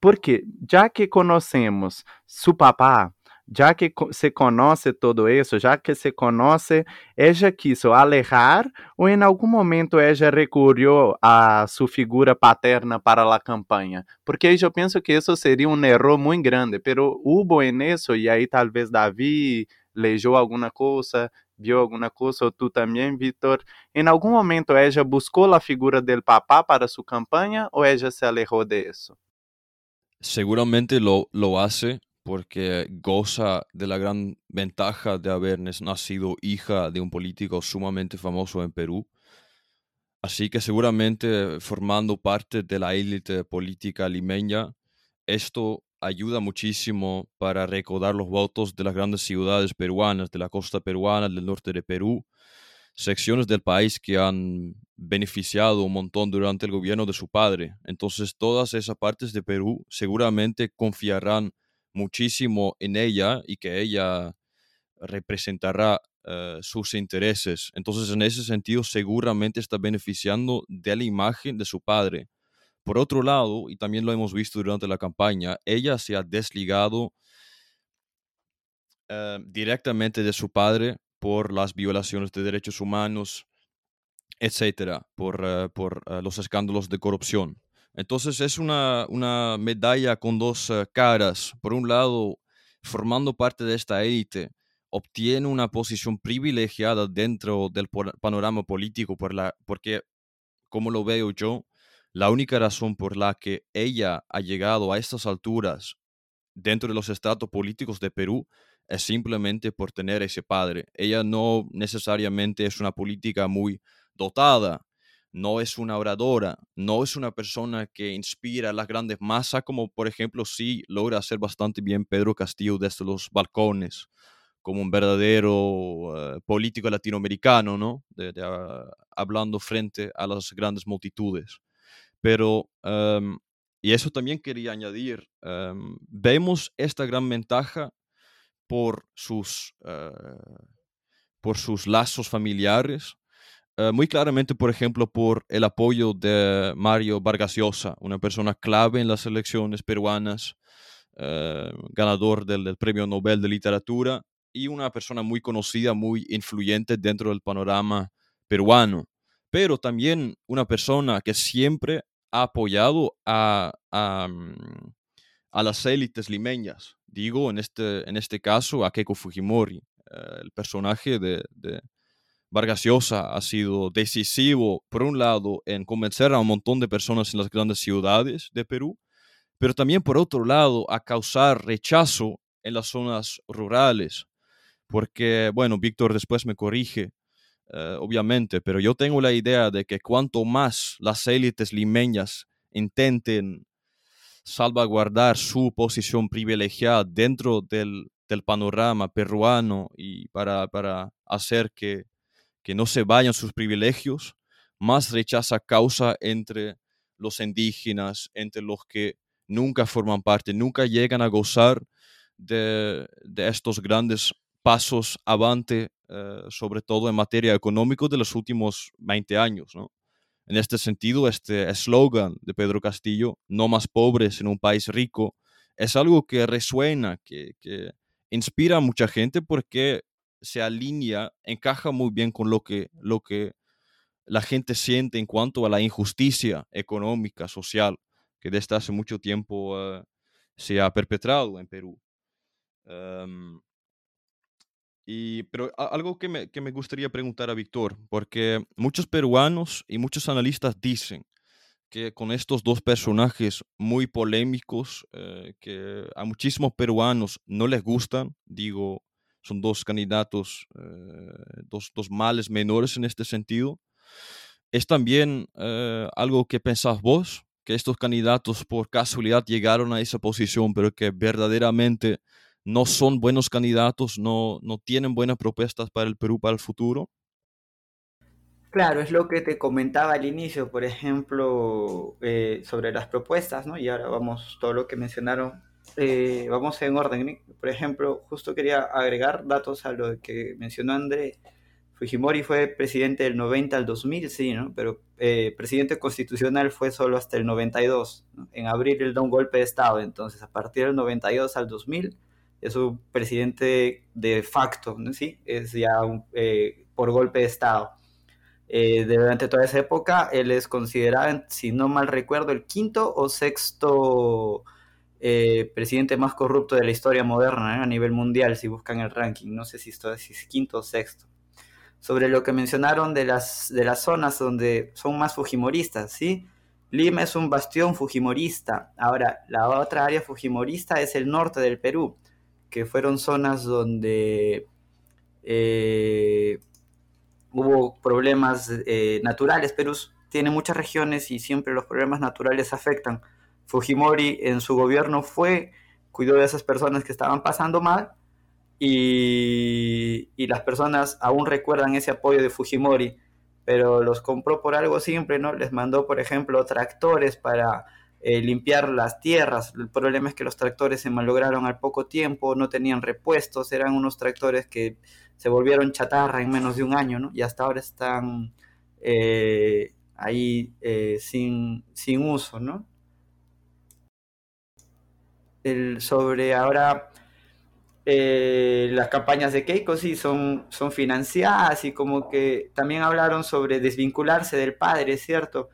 [SPEAKER 3] Porque ya que conocemos su papá, ya que se conoce todo eso, ya que se conoce, ella quiso alejar o en algún momento ella recurrió a su figura paterna para la campaña? Porque yo pienso que eso sería un error muy grande, pero hubo en eso y ahí tal vez David leyó alguna cosa, vio alguna cosa, o tú también, Víctor. ¿En algún momento ella buscó la figura del papá para su campaña o ella se alejó de eso?
[SPEAKER 1] Seguramente lo, lo hace porque goza de la gran ventaja de haber nacido hija de un político sumamente famoso en Perú. Así que seguramente formando parte de la élite política limeña, esto ayuda muchísimo para recordar los votos de las grandes ciudades peruanas, de la costa peruana, del norte de Perú, secciones del país que han beneficiado un montón durante el gobierno de su padre. Entonces todas esas partes de Perú seguramente confiarán muchísimo en ella y que ella representará eh, sus intereses. Entonces, en ese sentido, seguramente está beneficiando de la imagen de su padre. Por otro lado, y también lo hemos visto durante la campaña, ella se ha desligado eh, directamente de su padre por las violaciones de derechos humanos, etcétera, por, eh, por los escándalos de corrupción. Entonces es una, medalla con dos eh, caras. Por un lado, formando parte de esta élite, obtiene una posición privilegiada dentro del panorama político por la, porque, como lo veo yo, la única razón por la que ella ha llegado a estas alturas dentro de los estados políticos de Perú es simplemente por tener ese padre. Ella no necesariamente es una política muy dotada, no es una oradora, no es una persona que inspira a las grandes masas, como por ejemplo sí logra hacer bastante bien Pedro Castillo desde los balcones, como un verdadero eh, político latinoamericano, ¿no? Ah, hablando frente a las grandes multitudes. Pero, em, y eso también quería añadir, em, vemos esta gran ventaja por sus, eh, por sus lazos familiares, eh, muy claramente, por ejemplo, por el apoyo de Mario Vargas Llosa, una persona clave en las elecciones peruanas, eh, ganador del, Premio Nobel de Literatura y una persona muy conocida, muy influyente dentro del panorama peruano, pero también una persona que siempre ha apoyado a, a, mm, las élites limeñas. Digo, en este, en este caso, a Keiko Fujimori, eh, el personaje de, Vargas Llosa ha sido decisivo, por un lado, en convencer a un montón de personas en las grandes ciudades de Perú, pero también, por otro lado, a causar rechazo en las zonas rurales. Porque, bueno, Víctor después me corrige, eh, obviamente, pero yo tengo la idea de que cuanto más las élites limeñas intenten salvaguardar su posición privilegiada dentro del, del panorama peruano y para, para hacer que que no se vayan sus privilegios, más rechaza causa entre los indígenas, entre los que nunca forman parte, nunca llegan a gozar de, estos grandes pasos avante, eh, sobre todo en materia económica de los últimos 20 años. En este sentido, este eslogan de Pedro Castillo, no más pobres en un país rico, es algo que resuena, que, inspira a mucha gente porque se alinea, encaja muy bien con lo que, lo que la gente siente en cuanto a la injusticia económica, social, que desde hace mucho tiempo eh, se ha perpetrado en Perú. Em, y, pero algo que me, que me gustaría preguntar a Víctor, porque muchos peruanos y muchos analistas dicen que con estos dos personajes muy polémicos, eh, que a muchísimos peruanos no les gustan, digo, son dos candidatos, eh, dos, dos, males menores en este sentido. ¿Es también eh, algo que pensás vos, que estos candidatos por casualidad llegaron a esa posición, pero que verdaderamente no son buenos candidatos, no, no tienen buenas propuestas para el Perú para el futuro?
[SPEAKER 2] Claro, es lo que te comentaba al inicio, por ejemplo, eh, sobre las propuestas, ¿no? Y ahora vamos, todo lo que mencionaron, eh, vamos en orden. Por ejemplo, justo quería agregar datos a lo que mencionó André. Fujimori fue presidente del 90 al 2000, sí, ¿no? Pero eh, presidente constitucional fue solo hasta el 92. En abril él da un golpe de Estado, entonces a partir del 92 al 2000 es un presidente de facto, ¿no? ¿sí? Es ya un, por golpe de Estado. Eh, durante toda esa época, él es considerado, si no mal recuerdo, el quinto o sexto eh, presidente más corrupto de la historia moderna ¿eh? a nivel mundial, si buscan el ranking. No sé si, esto, es quinto o sexto. Sobre lo que mencionaron de las, de las zonas donde son más fujimoristas, ¿sí? Lima es un bastión fujimorista. Ahora, la otra área fujimorista es el norte del Perú, que fueron zonas donde hubo problemas eh, naturales. Perú tiene muchas regiones y siempre los problemas naturales afectan. Fujimori en su gobierno fue, cuidó de esas personas que estaban pasando mal y, las personas aún recuerdan ese apoyo de Fujimori, pero los compró por algo simple, ¿no? Les mandó, por ejemplo, tractores para eh, limpiar las tierras. El problema es que los tractores se malograron al poco tiempo, no tenían repuestos, eran unos tractores que se volvieron chatarra en menos de un año, ¿no? Y hasta ahora están eh, ahí eh, sin, sin, uso, ¿no? El, sobre ahora eh, las campañas de Keiko sí son, son financiadas y como que también hablaron sobre desvincularse del padre, ¿cierto?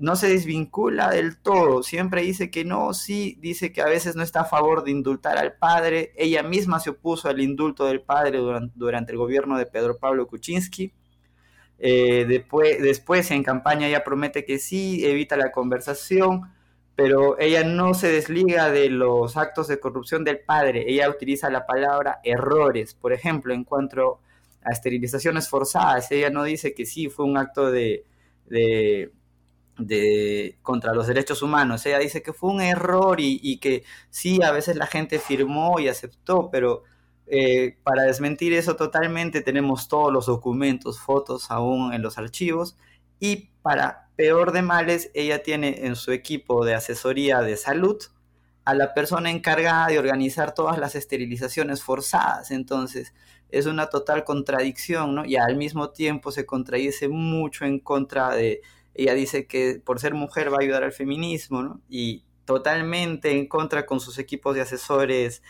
[SPEAKER 2] no se desvincula del todo, siempre dice que no, sí, dice que a veces no está a favor de indultar al padre, ella misma se opuso al indulto del padre durante, el gobierno de Pedro Pablo Kuczynski, eh, después, después en campaña ella promete que sí, evita la conversación, pero ella no se desliga de los actos de corrupción del padre, ella utiliza la palabra errores, por ejemplo, en cuanto a esterilizaciones forzadas, ella no dice que sí fue un acto de de, contra los derechos humanos. Ella dice que fue un error y, que sí, a veces la gente firmó y aceptó, pero eh, para desmentir eso totalmente tenemos todos los documentos, fotos aún en los archivos y para peor de males, ella tiene en su equipo de asesoría de salud a la persona encargada de organizar todas las esterilizaciones forzadas. Entonces, es una total contradicción, ¿no? Y al mismo tiempo se contradice mucho en contra de, ella dice que por ser mujer va a ayudar al feminismo, ¿no? Y totalmente en contra con sus equipos de asesores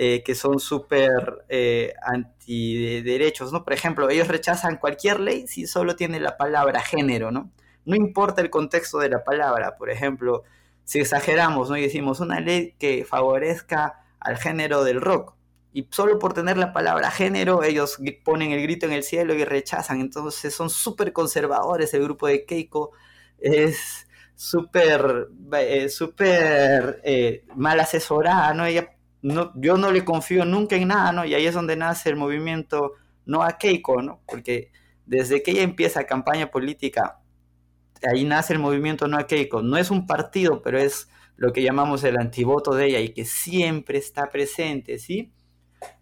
[SPEAKER 2] eh, que son súper eh, antiderechos, ¿no? Por ejemplo, ellos rechazan cualquier ley si solo tiene la palabra género, ¿no? No importa el contexto de la palabra, por ejemplo, si exageramos, ¿no? Y decimos una ley que favorezca al género del rock, y solo por tener la palabra género ellos ponen el grito en el cielo y rechazan. Entonces son súper conservadores. El grupo de Keiko es súper eh, súper eh, mal asesorada, ¿no? Ella, no, yo no le confío nunca en nada, ¿no? Y ahí es donde nace el movimiento no a Keiko, ¿no? Porque desde que ella empieza campaña política, ahí nace el movimiento no a Keiko. No es un partido, pero es lo que llamamos el antivoto de ella y que siempre está presente, ¿sí?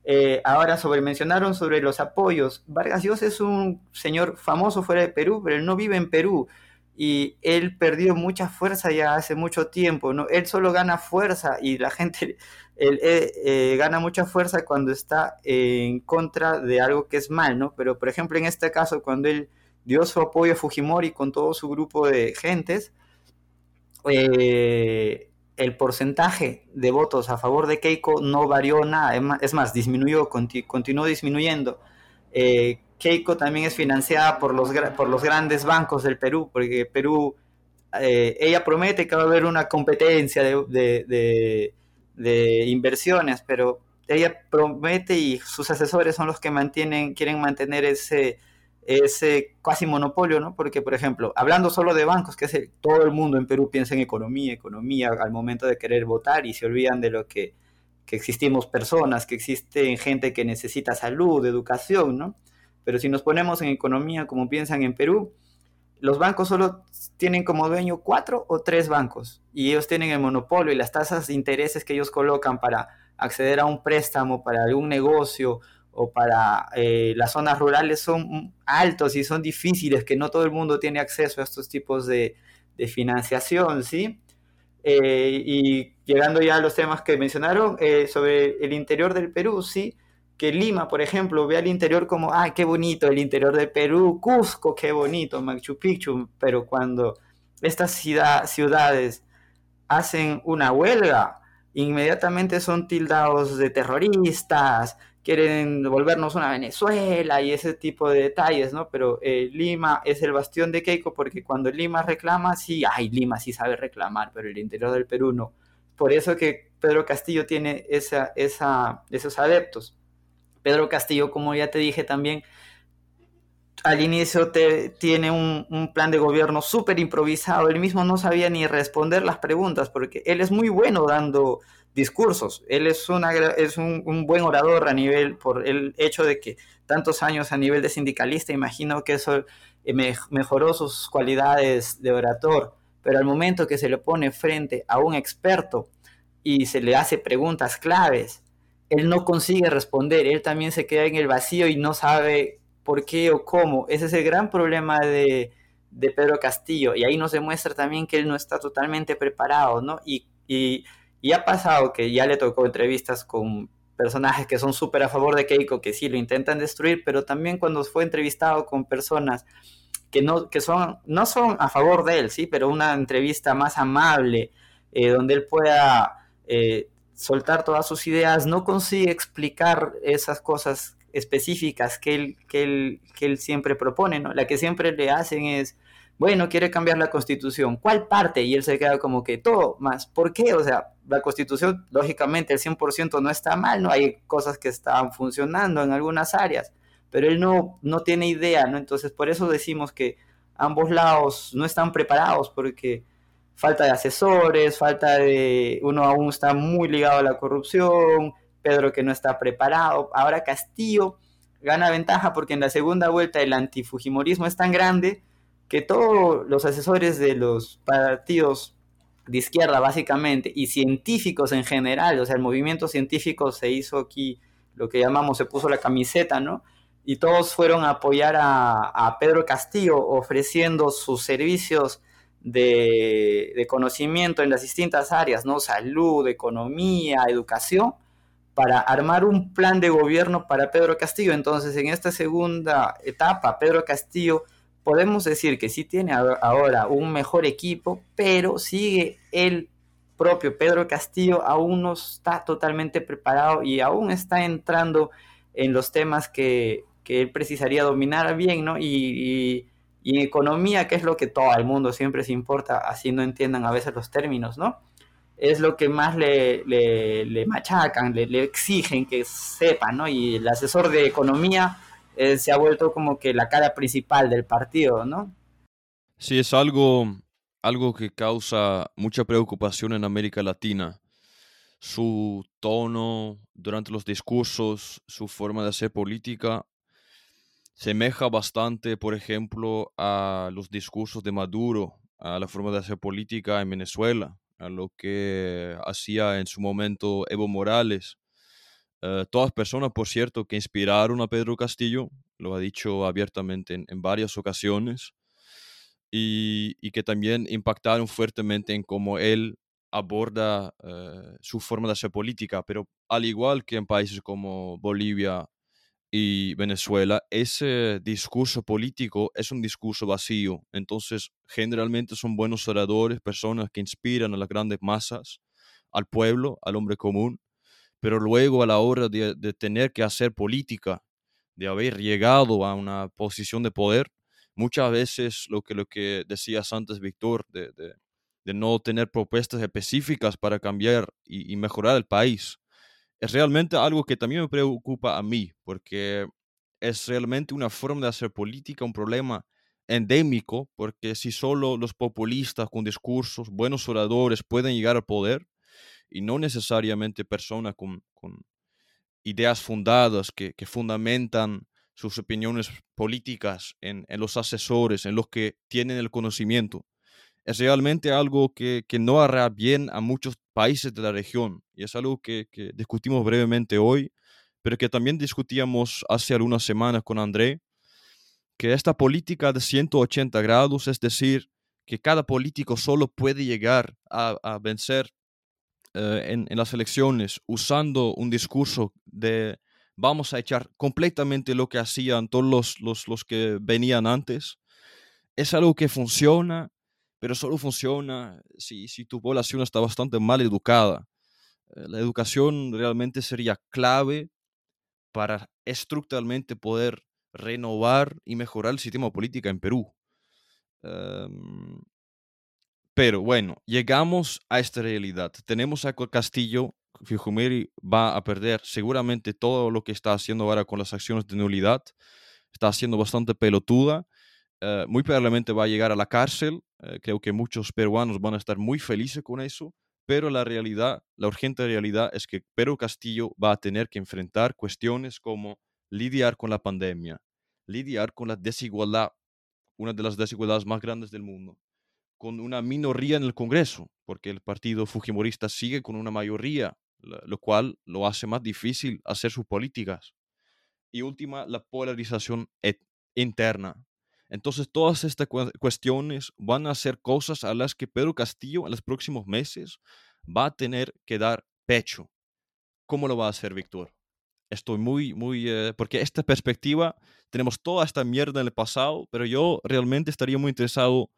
[SPEAKER 2] Eh, ahora sobre mencionaron sobre los apoyos. Vargas Llosa es un señor famoso fuera de Perú, pero él no vive en Perú y él perdió mucha fuerza ya hace mucho tiempo. ¿no? Él solo gana fuerza y la gente él, eh, eh, gana mucha fuerza cuando está en contra de algo que es mal, ¿no? Pero por ejemplo en este caso cuando él dio su apoyo a Fujimori con todo su grupo de gentes, el porcentaje de votos a favor de Keiko no varió nada, es más, disminuyó, continuó disminuyendo. Eh, Keiko también es financiada por los, por los grandes bancos del Perú, porque Perú, eh, ella promete que va a haber una competencia de, inversiones, pero ella promete y sus asesores son los que mantienen, quieren mantener ese, ese casi monopolio, ¿no? Porque, por ejemplo, hablando solo de bancos, que es todo el mundo en Perú piensa en economía, economía al momento de querer votar y se olvidan de lo que, que existimos personas, que existen gente que necesita salud, educación, ¿no? Pero si nos ponemos en economía como piensan en Perú, los bancos solo tienen como dueño cuatro o tres bancos y ellos tienen el monopolio y las tasas de intereses que ellos colocan para acceder a un préstamo, para algún negocio o para eh, las zonas rurales son altos y son difíciles, que no todo el mundo tiene acceso a estos tipos de, financiación, ¿sí? Eh, y llegando ya a los temas que mencionaron, eh, sobre el interior del Perú, ¿sí? Que Lima, por ejemplo, ve al interior como, ay, qué bonito el interior del Perú, Cusco, qué bonito, Machu Picchu, pero cuando estas ciudades hacen una huelga, inmediatamente son tildados de terroristas, quieren volvernos una Venezuela y ese tipo de detalles, ¿no? Pero eh, Lima es el bastión de Keiko porque cuando Lima reclama, sí, ay, Lima sí sabe reclamar, pero el interior del Perú no. Por eso que Pedro Castillo tiene esos adeptos. Pedro Castillo, como ya te dije también, al inicio tiene un, un, plan de gobierno súper improvisado. Él mismo no sabía ni responder las preguntas porque él es muy bueno dando discursos. Él es, es un, buen orador a nivel, por el hecho de que tantos años a nivel de sindicalista, imagino que eso eh, mejoró sus cualidades de orator, pero al momento que se le pone frente a un experto y se le hace preguntas claves, él no consigue responder, él también se queda en el vacío y no sabe por qué o cómo. Ese es el gran problema de, Pedro Castillo y ahí nos demuestra también que él no está totalmente preparado, ¿no? y y ha pasado que ya le tocó entrevistas con personajes que son súper a favor de Keiko, que sí lo intentan destruir, pero también cuando fue entrevistado con personas que no, que son, no son a favor de él, sí, pero una entrevista más amable, eh, donde él pueda eh, soltar todas sus ideas, no consigue explicar esas cosas específicas que él, que él, que él siempre propone, ¿no? La que siempre le hacen es, bueno, quiere cambiar la constitución, ¿cuál parte? Y él se queda como que todo más, ¿por qué? O sea, la constitución, lógicamente, el 100% no está mal, ¿no? Hay cosas que están funcionando en algunas áreas, pero él no, no tiene idea, ¿no? Entonces, por eso decimos que ambos lados no están preparados, porque falta de asesores, falta de, uno aún está muy ligado a la corrupción, Pedro que no está preparado, ahora Castillo gana ventaja porque en la segunda vuelta el antifujimorismo es tan grande que todos los asesores de los partidos de izquierda básicamente y científicos en general, o sea, el movimiento científico se hizo aquí, lo que llamamos, se puso la camiseta, ¿no? Y todos fueron a apoyar a, Pedro Castillo ofreciendo sus servicios de, conocimiento en las distintas áreas, ¿no? Salud, economía, educación, para armar un plan de gobierno para Pedro Castillo. Entonces, en esta segunda etapa, Pedro Castillo podemos decir que sí tiene ahora un mejor equipo, pero sigue el propio Pedro Castillo aún no está totalmente preparado y aún está entrando en los temas que, él precisaría dominar bien, ¿no? Y, en economía, que es lo que todo el mundo siempre se importa, así no entiendan a veces los términos, ¿no? Es lo que más le, le, machacan, le, le, exigen que sepa, ¿no? Y el asesor de economía eh, se ha vuelto como que la cara principal del partido, ¿no?
[SPEAKER 1] Sí, es algo, algo que causa mucha preocupación en América Latina. Su tono durante los discursos, su forma de hacer política, semeja bastante, por ejemplo, a los discursos de Maduro, a la forma de hacer política en Venezuela, a lo que hacía en su momento Evo Morales. Eh, todas personas, por cierto, que inspiraron a Pedro Castillo, lo ha dicho abiertamente en, varias ocasiones, y, que también impactaron fuertemente en cómo él aborda eh, su forma de hacer política, pero al igual que en países como Bolivia y Venezuela, ese discurso político es un discurso vacío, entonces generalmente son buenos oradores, personas que inspiran a las grandes masas, al pueblo, al hombre común, pero luego a la hora de, tener que hacer política, de haber llegado a una posición de poder, muchas veces lo que, lo que decías antes, Víctor, de, no tener propuestas específicas para cambiar y, mejorar el país, es realmente algo que también me preocupa a mí, porque es realmente una forma de hacer política, un problema endémico, porque si solo los populistas con discursos, buenos oradores pueden llegar al poder, y no necesariamente personas con, ideas fundadas que, fundamentan sus opiniones políticas en, los asesores, en los que tienen el conocimiento. Es realmente algo que, no hará bien a muchos países de la región y es algo que, que discutimos brevemente hoy, pero que también discutíamos hace algunas semanas con André, que esta política de 180 grados, es decir, que cada político solo puede llegar a, vencer eh, en, las elecciones usando un discurso de vamos a echar completamente lo que hacían todos los, los, los que venían antes, es algo que funciona, pero solo funciona si, si tu población está bastante mal educada. Eh, la educación realmente sería clave para estructuralmente poder renovar y mejorar el sistema político en Perú. Em, pero bueno, llegamos a esta realidad. Tenemos a Castillo, Fujimori va a perder seguramente todo lo que está haciendo ahora con las acciones de nulidad. Está haciendo bastante pelotuda. Eh, muy probablemente va a llegar a la cárcel. Eh, creo que muchos peruanos van a estar muy felices con eso. Pero la realidad, la urgente realidad es que Pedro Castillo va a tener que enfrentar cuestiones como lidiar con la pandemia, lidiar con la desigualdad, una de las desigualdades más grandes del mundo, con una minoría en el Congreso, porque el partido fujimorista sigue con una mayoría, lo cual lo hace más difícil hacer sus políticas. Y última, la polarización interna. Entonces, todas estas cuestiones van a ser cosas a las que Pedro Castillo en los próximos meses va a tener que dar pecho. ¿Cómo lo va a hacer, Víctor? estoy muy, muy, eh, porque esta perspectiva, tenemos toda esta mierda en el pasado, pero yo realmente estaría muy interesado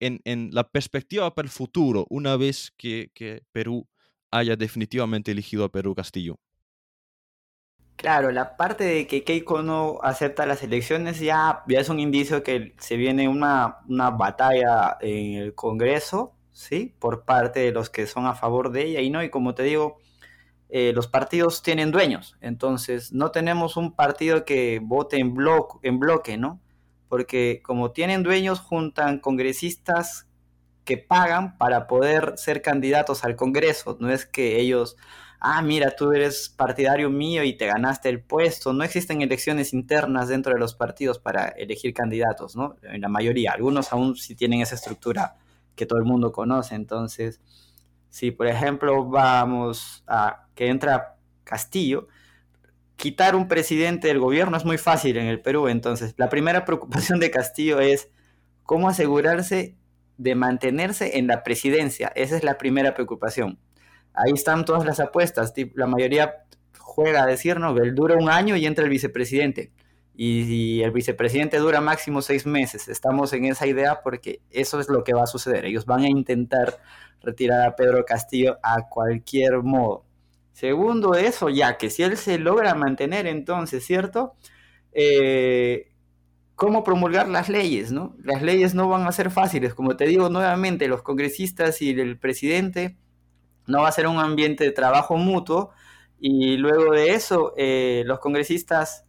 [SPEAKER 1] en, en la perspectiva para el futuro, una vez que, que, Perú haya definitivamente elegido a Perú Castillo.
[SPEAKER 2] Claro, la parte de que Keiko no acepta las elecciones ya, ya es un indicio que se viene una, una batalla en el Congreso, ¿sí? Por parte de los que son a favor de ella y no, y como te digo, eh, los partidos tienen dueños, entonces no tenemos un partido que vote en, en bloque, ¿no? Porque como tienen dueños, juntan congresistas que pagan para poder ser candidatos al Congreso, no es que ellos, ah, mira, tú eres partidario mío y te ganaste el puesto, no existen elecciones internas dentro de los partidos para elegir candidatos, ¿no? En la mayoría, algunos aún sí tienen esa estructura que todo el mundo conoce, entonces si, por ejemplo, vamos a que entra Castillo, quitar un presidente del gobierno es muy fácil en el Perú. Entonces, la primera preocupación de Castillo es cómo asegurarse de mantenerse en la presidencia. Esa es la primera preocupación. Ahí están todas las apuestas. La mayoría juega a decir, no, él dura un año y entra el vicepresidente. Y, el vicepresidente dura máximo seis meses. Estamos en esa idea porque eso es lo que va a suceder. Ellos van a intentar retirar a Pedro Castillo a cualquier modo. Segundo eso, ya que si él se logra mantener entonces, ¿cierto? Eh, ¿Cómo promulgar las leyes? ¿no? Las leyes no van a ser fáciles. Como te digo nuevamente, los congresistas y el presidente no va a ser un ambiente de trabajo mutuo. Y luego de eso, eh, los congresistas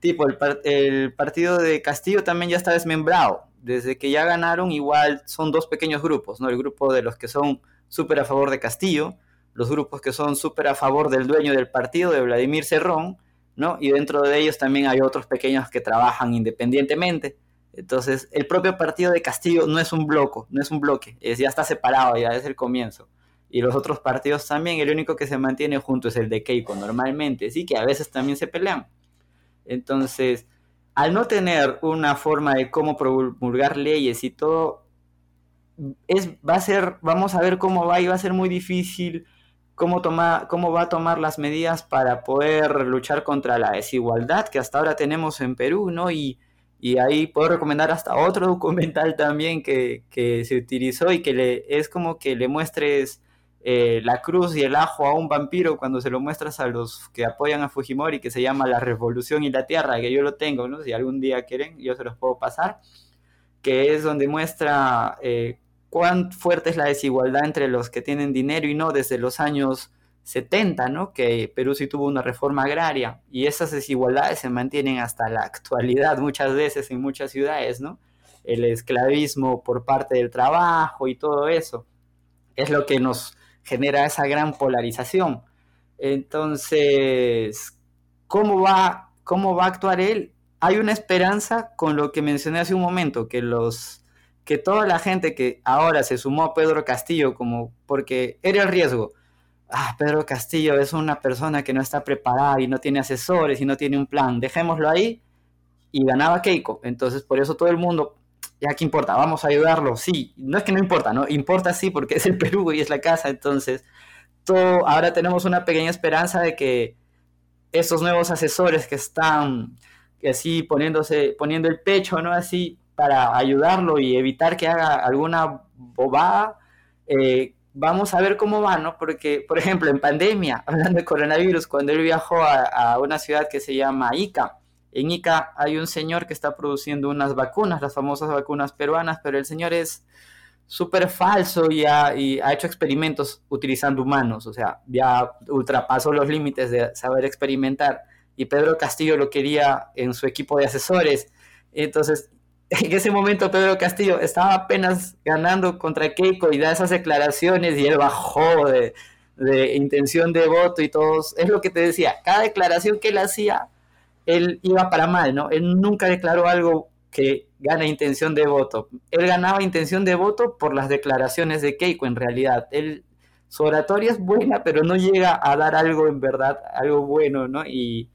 [SPEAKER 2] tipo, el, partido de Castillo también ya está desmembrado. Desde que ya ganaron, igual son dos pequeños grupos, ¿no? El grupo de los que son súper a favor de Castillo, los grupos que son súper a favor del dueño del partido, de Vladimir Cerrón, ¿no? Y dentro de ellos también hay otros pequeños que trabajan independientemente. Entonces, el propio partido de Castillo no es un bloque, no es un bloque, es, ya está separado, ya es el comienzo. Y los otros partidos también, el único que se mantiene junto es el de Keiko normalmente, sí, que a veces también se pelean. Entonces, al no tener una forma de cómo promulgar leyes y todo, es, va a ser, vamos a ver cómo va y va a ser muy difícil cómo, toma, cómo va a tomar las medidas para poder luchar contra la desigualdad que hasta ahora tenemos en Perú, ¿no? Y, y ahí puedo recomendar hasta otro documental también que, que, se utilizó y que le, es como que le muestres eh, la cruz y el ajo a un vampiro cuando se lo muestras a los que apoyan a Fujimori, que se llama La Revolución y la Tierra, que yo lo tengo, ¿no? si algún día quieren, yo se los puedo pasar, que es donde muestra eh, cuán fuerte es la desigualdad entre los que tienen dinero y no desde los años 70, ¿no? que Perú sí tuvo una reforma agraria y esas desigualdades se mantienen hasta la actualidad muchas veces en muchas ciudades, ¿no? el esclavismo por parte del trabajo y todo eso es lo que nos genera esa gran polarización. Entonces, ¿cómo va, cómo va a actuar él? Hay una esperanza con lo que mencioné hace un momento, que los que toda la gente que ahora se sumó a Pedro Castillo como porque era el riesgo. Ah, Pedro Castillo es una persona que no está preparada y no tiene asesores y no tiene un plan. Dejémoslo ahí y ganaba Keiko. Entonces, por eso todo el mundo ya qué importa, vamos a ayudarlo, sí, no es que no importa, no, importa sí porque es el Perú y es la casa, entonces todo, ahora tenemos una pequeña esperanza de que esos nuevos asesores que están así poniéndose, poniendo el pecho, ¿no? Así para ayudarlo y evitar que haga alguna bobada, eh, vamos a ver cómo va, ¿no? Porque, por ejemplo, en pandemia, hablando de coronavirus, cuando él viajó a una ciudad que se llama Ica, en Ica hay un señor que está produciendo unas vacunas, las famosas vacunas peruanas, pero el señor es súper falso y ha, hecho experimentos utilizando humanos, o sea, ya ultrapasó los límites de saber experimentar. Y Pedro Castillo lo quería en su equipo de asesores. Entonces, en ese momento Pedro Castillo estaba apenas ganando contra Keiko y da esas declaraciones y él bajó de, de intención de voto y todos. Es lo que te decía, cada declaración que él hacía él iba para mal, ¿no? Él nunca declaró algo que gana intención de voto. Él ganaba intención de voto por las declaraciones de Keiko, en realidad. Él, su oratoria es buena, pero no llega a dar algo en verdad, algo bueno, ¿no? Y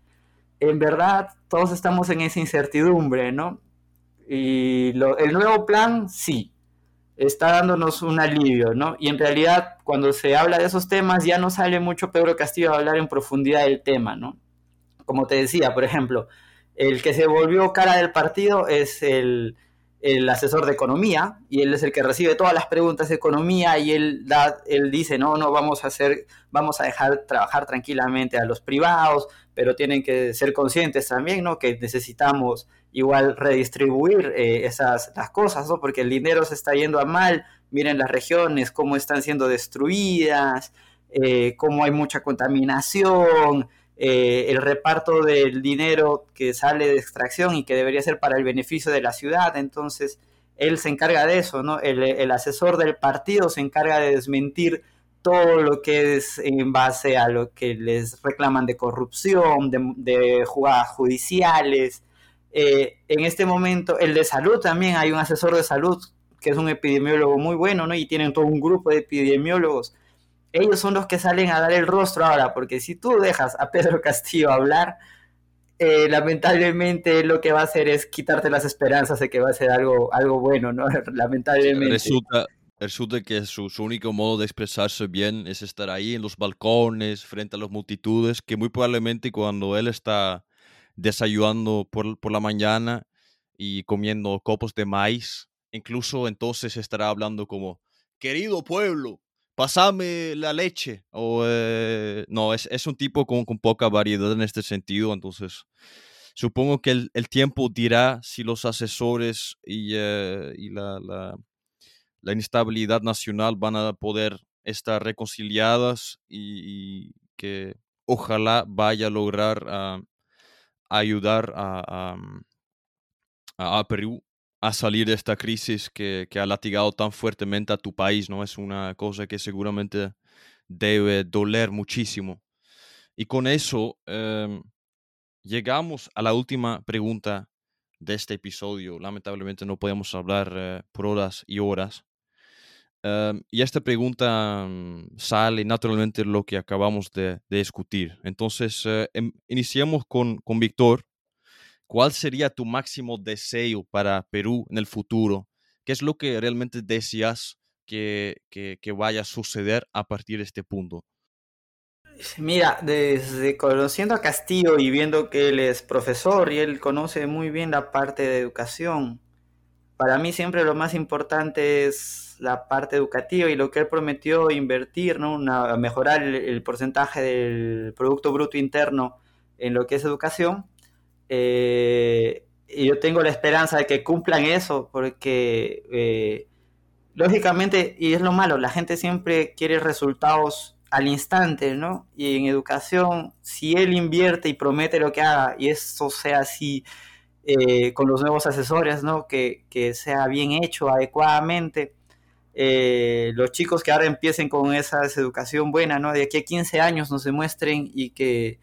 [SPEAKER 2] en verdad todos estamos en esa incertidumbre, ¿no? Y el nuevo plan, sí, está dándonos un alivio, ¿no? Y en realidad, cuando se habla de esos temas, ya no sale mucho Pedro Castillo a hablar en profundidad del tema, ¿no? Como te decía, por ejemplo, el que se volvió cara del partido es el, asesor de economía y él es el que recibe todas las preguntas de economía y él, da, él dice, no, no, vamos a hacer, vamos a dejar trabajar tranquilamente a los privados, pero tienen que ser conscientes también, ¿no? Que necesitamos igual redistribuir eh, esas las cosas, ¿no? Porque el dinero se está yendo a mal, miren las regiones, cómo están siendo destruidas, eh, cómo hay mucha contaminación, eh, el reparto del dinero que sale de extracción y que debería ser para el beneficio de la ciudad. Entonces, él se encarga de eso, ¿no? El, asesor del partido se encarga de desmentir todo lo que es en base a lo que les reclaman de corrupción, de, jugadas judiciales. Eh, en este momento, el de salud también, hay un asesor de salud que es un epidemiólogo muy bueno, ¿no? Y tienen todo un grupo de epidemiólogos ellos son los que salen a dar el rostro ahora, porque si tú dejas a Pedro Castillo hablar, eh, lamentablemente lo que va a hacer es quitarte las esperanzas de que va a ser algo, algo bueno, ¿no? Lamentablemente.
[SPEAKER 1] Resulta, resulta que su, único modo de expresarse bien es estar ahí en los balcones, frente a las multitudes, que muy probablemente cuando él está desayunando por, por la mañana y comiendo copos de maíz, incluso entonces estará hablando como, querido pueblo, pasame la leche. O, eh, no, es, es, un tipo con, con, poca variedad en este sentido. Entonces, supongo que el, el tiempo dirá si los asesores y, eh, y la, la, la, instabilidad nacional van a poder estar reconciliadas y, y que ojalá vaya a lograr uh, ayudar a, a, a Perú a salir de esta crisis que, que, ha latigado tan fuertemente a tu país, ¿no? Es una cosa que seguramente debe doler muchísimo. Y con eso eh, llegamos a la última pregunta de este episodio. Lamentablemente no podemos hablar eh, por horas y horas. Eh, y esta pregunta um, sale naturalmente lo que acabamos de, discutir. Entonces, em, iniciamos con, con Víctor ¿Cuál sería tu máximo deseo para Perú en el futuro? ¿Qué es lo que realmente deseas que, que, vaya a suceder a partir de este punto?
[SPEAKER 2] Mira, desde conociendo a Castillo y viendo que él es profesor y él conoce muy bien la parte de educación, para mí siempre lo más importante es la parte educativa y lo que él prometió invertir, ¿no? Una, mejorar el, porcentaje del Producto Bruto Interno en lo que es educación. Eh, y yo tengo la esperanza de que cumplan eso, porque eh, lógicamente, y es lo malo, la gente siempre quiere resultados al instante, ¿no? Y en educación, si él invierte y promete lo que haga, y eso sea así eh, con los nuevos asesores, ¿no? Que, sea bien hecho adecuadamente. Los chicos que ahora empiecen con esa educación buena, ¿no? De aquí a 15 años nos demuestren y que,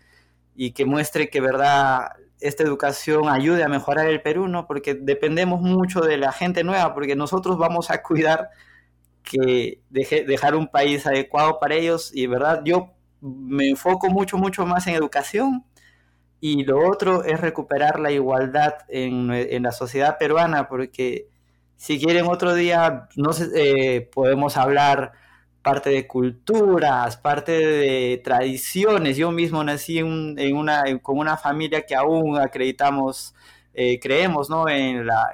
[SPEAKER 2] y que muestre que, verdad, esta educación ayude a mejorar el Perú, ¿no? Porque dependemos mucho de la gente nueva, porque nosotros vamos a cuidar que deje, dejar un país adecuado para ellos y, ¿verdad? Yo me enfoco mucho, mucho más en educación y lo otro es recuperar la igualdad en, en la sociedad peruana, porque si quieren otro día, no sé, eh, podemos hablar parte de culturas, parte de tradiciones. Yo mismo nací con una familia que aún acreditamos, eh, creemos ¿no? en, la,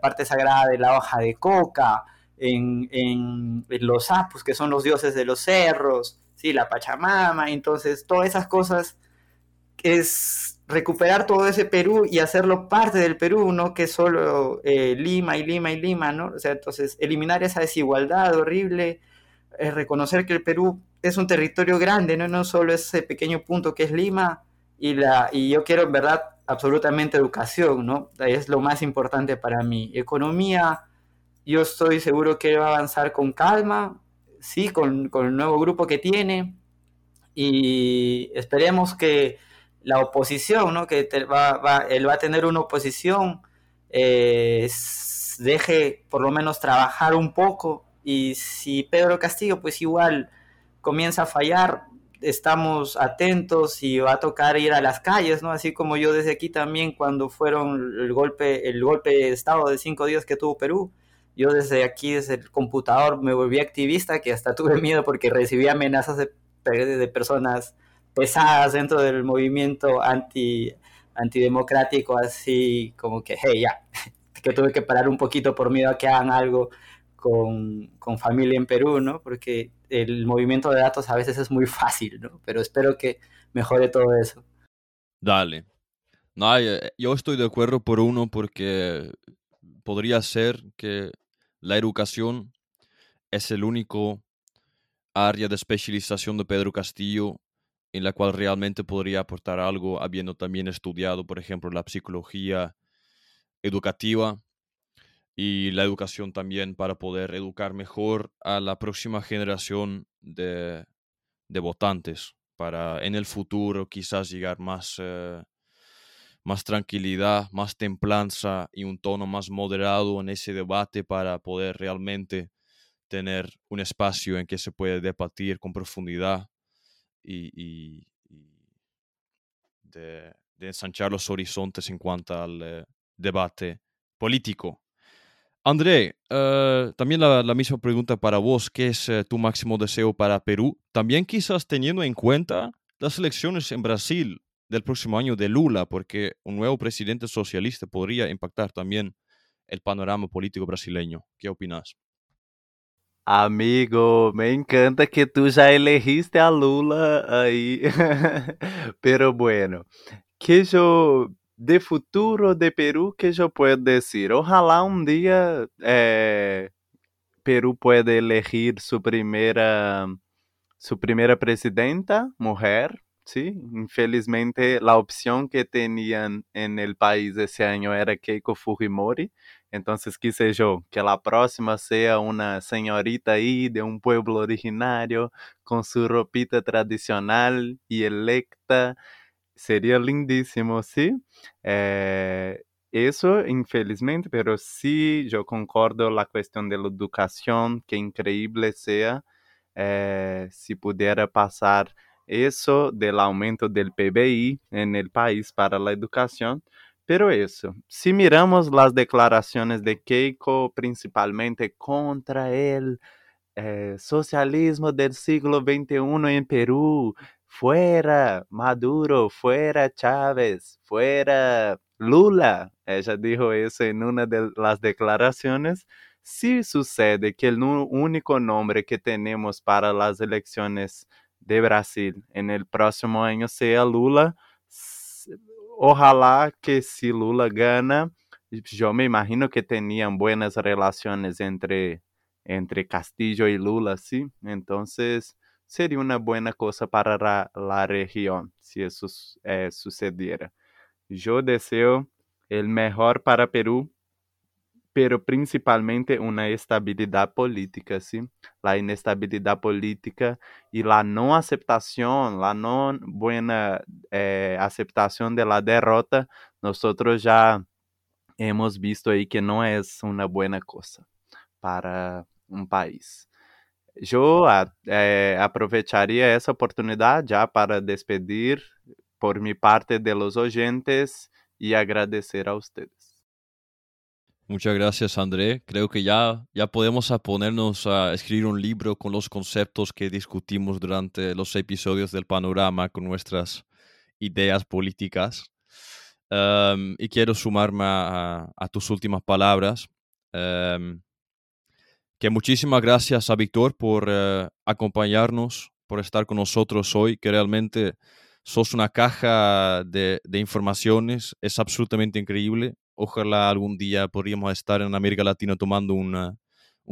[SPEAKER 2] parte sagrada de la hoja de coca, en, en, los apus, que son los dioses de los cerros, ¿sí? la Pachamama. Entonces, todas esas cosas es recuperar todo ese Perú y hacerlo parte del Perú, no que solo eh, Lima y Lima y Lima, ¿no? O sea, entonces eliminar esa desigualdad horrible, eh, reconocer que el Perú es un territorio grande, ¿no? No solo ese pequeño punto que es Lima y, la, y yo quiero, en verdad, absolutamente educación, ¿no? Es lo más importante para mí. Economía, yo estoy seguro que va a avanzar con calma, sí, con, con el nuevo grupo que tiene y esperemos que la oposición, ¿no? Que va, él va a tener una oposición, eh, deje por lo menos trabajar un poco y si Pedro Castillo pues igual comienza a fallar, estamos atentos y va a tocar ir a las calles, ¿no? Así como yo desde aquí también cuando fueron el golpe, el golpe de estado de cinco días que tuvo Perú, yo desde aquí, desde el computador, me volví activista, que hasta tuve miedo porque recibí amenazas de, personas pesadas dentro del movimiento anti, antidemocrático, así como que, hey, ya, que tuve que parar un poquito por miedo a que hagan algo con, con, familia en Perú, ¿no? Porque el movimiento de datos a veces es muy fácil, ¿no? Pero espero que mejore todo eso.
[SPEAKER 1] Dale. No, eh, yo estoy de acuerdo por uno porque podría ser que la educación es el único área de especialización de Pedro Castillo en la cual realmente podría aportar algo, habiendo también estudiado, por ejemplo, la psicología educativa y la educación también para poder educar mejor a la próxima generación de, votantes, para en el futuro quizás llegar más, eh, más tranquilidad, más templanza y un tono más moderado en ese debate para poder realmente tener un espacio en que se puede debatir con profundidad y, ensanchar los horizontes en cuanto al eh, debate político. André, eh, también la, misma pregunta para vos, ¿qué es eh, tu máximo deseo para Perú? También quizás teniendo en cuenta las elecciones en Brasil del próximo año de Lula, porque un nuevo presidente socialista podría impactar también el panorama político brasileño. ¿Qué opinas?
[SPEAKER 3] Amigo, me encanta que tú ya elegiste a Lula ahí. Pero bueno, que yo de futuro de Perú, que yo puedo decir? Ojalá un día eh, Perú pueda elegir su primera, su primera presidenta, mujer, ¿sí? Infelizmente la opción que tenían en el país ese año era Keiko Fujimori, entonces quise yo que la próxima sea una señorita ahí de un pueblo originario con su ropita tradicional y electa. Sería lindísimo, ¿sí? Eh, eso, infelizmente, pero sí, yo concordo la cuestión de la educación, que increíble sea eh, si pasar eso del aumento del PBI el país para la educación. Pero eso, si miramos las declaraciones de Keiko, principalmente contra el eh, socialismo del siglo XXI en Perú, fuera Maduro, fuera Chávez, fuera Lula. Ella dijo eso en una de las declaraciones. Si sucede que el único nombre que tenemos para las elecciones de Brasil en el próximo año sea Lula, ojalá que si Lula gana, yo me imagino que tenían buenas relaciones entre, entre Castillo y Lula, ¿sí? Entonces sería una buena cosa para la, región si eso eh, sucediera. Yo deseo el mejor para Perú, pero principalmente una estabilidad política, ¿sí? La inestabilidad política y la no aceptación, la no buena eh, aceptación de la derrota, nosotros ya hemos visto ahí que no es una buena cosa para un país. Yo eh, aprovecharía esa oportunidad ya para despedir por mi parte de los oyentes y agradecer a ustedes.
[SPEAKER 1] Muchas gracias, André. Creo que ya, ya podemos ponernos a escribir un libro con los conceptos que discutimos durante los episodios del panorama con nuestras ideas políticas. Em, y quiero sumarme a, tus últimas palabras. Em, que muchísimas gracias a Víctor por eh, acompañarnos, por estar con nosotros hoy, que realmente sos una caja de, de informaciones, es absolutamente increíble ojalá algún día podríamos estar en América Latina tomando un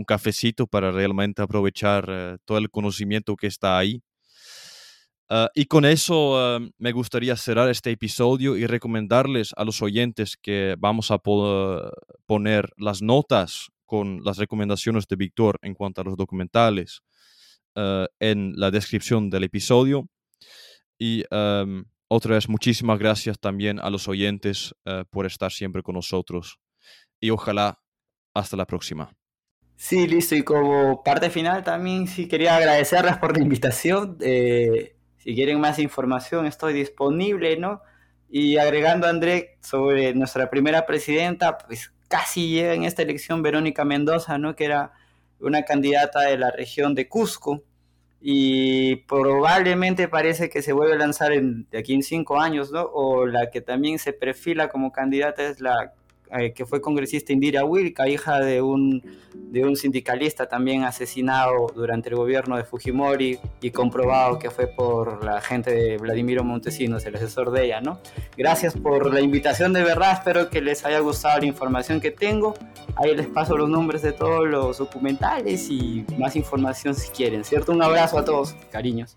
[SPEAKER 1] cafecito para realmente aprovechar eh, todo el conocimiento que está ahí. Ah, y con eso ah, me gustaría cerrar este episodio y recomendarles a los oyentes que vamos a poner las notas con las recomendaciones de Víctor en cuanto a los documentales ah, en la descripción del episodio. Y otra vez, muchísimas gracias también a los oyentes eh, por estar siempre con nosotros y ojalá hasta la próxima.
[SPEAKER 2] Sí, listo. Y como parte final también sí quería agradecerles por la invitación. Eh, si quieren más información estoy disponible, ¿no? Y agregando André sobre nuestra primera presidenta, pues casi llega en esta elección Verónica Mendoza, ¿no? Que era una candidata de la región de Cusco y probablemente parece que se vuelve a lanzar en, de aquí en cinco años, ¿no? O la que también se perfila como candidata es la eh, que fue congresista Indira Wilka, hija de un, de un sindicalista también asesinado durante el gobierno de Fujimori y comprobado que fue por la gente de Vladimiro Montesinos, el asesor de ella, ¿no? Gracias por la invitación de verdad, espero que les haya gustado la información que tengo. Ahí les paso los nombres de todos los documentales y más información si quieren, ¿cierto? Un abrazo a todos, cariños.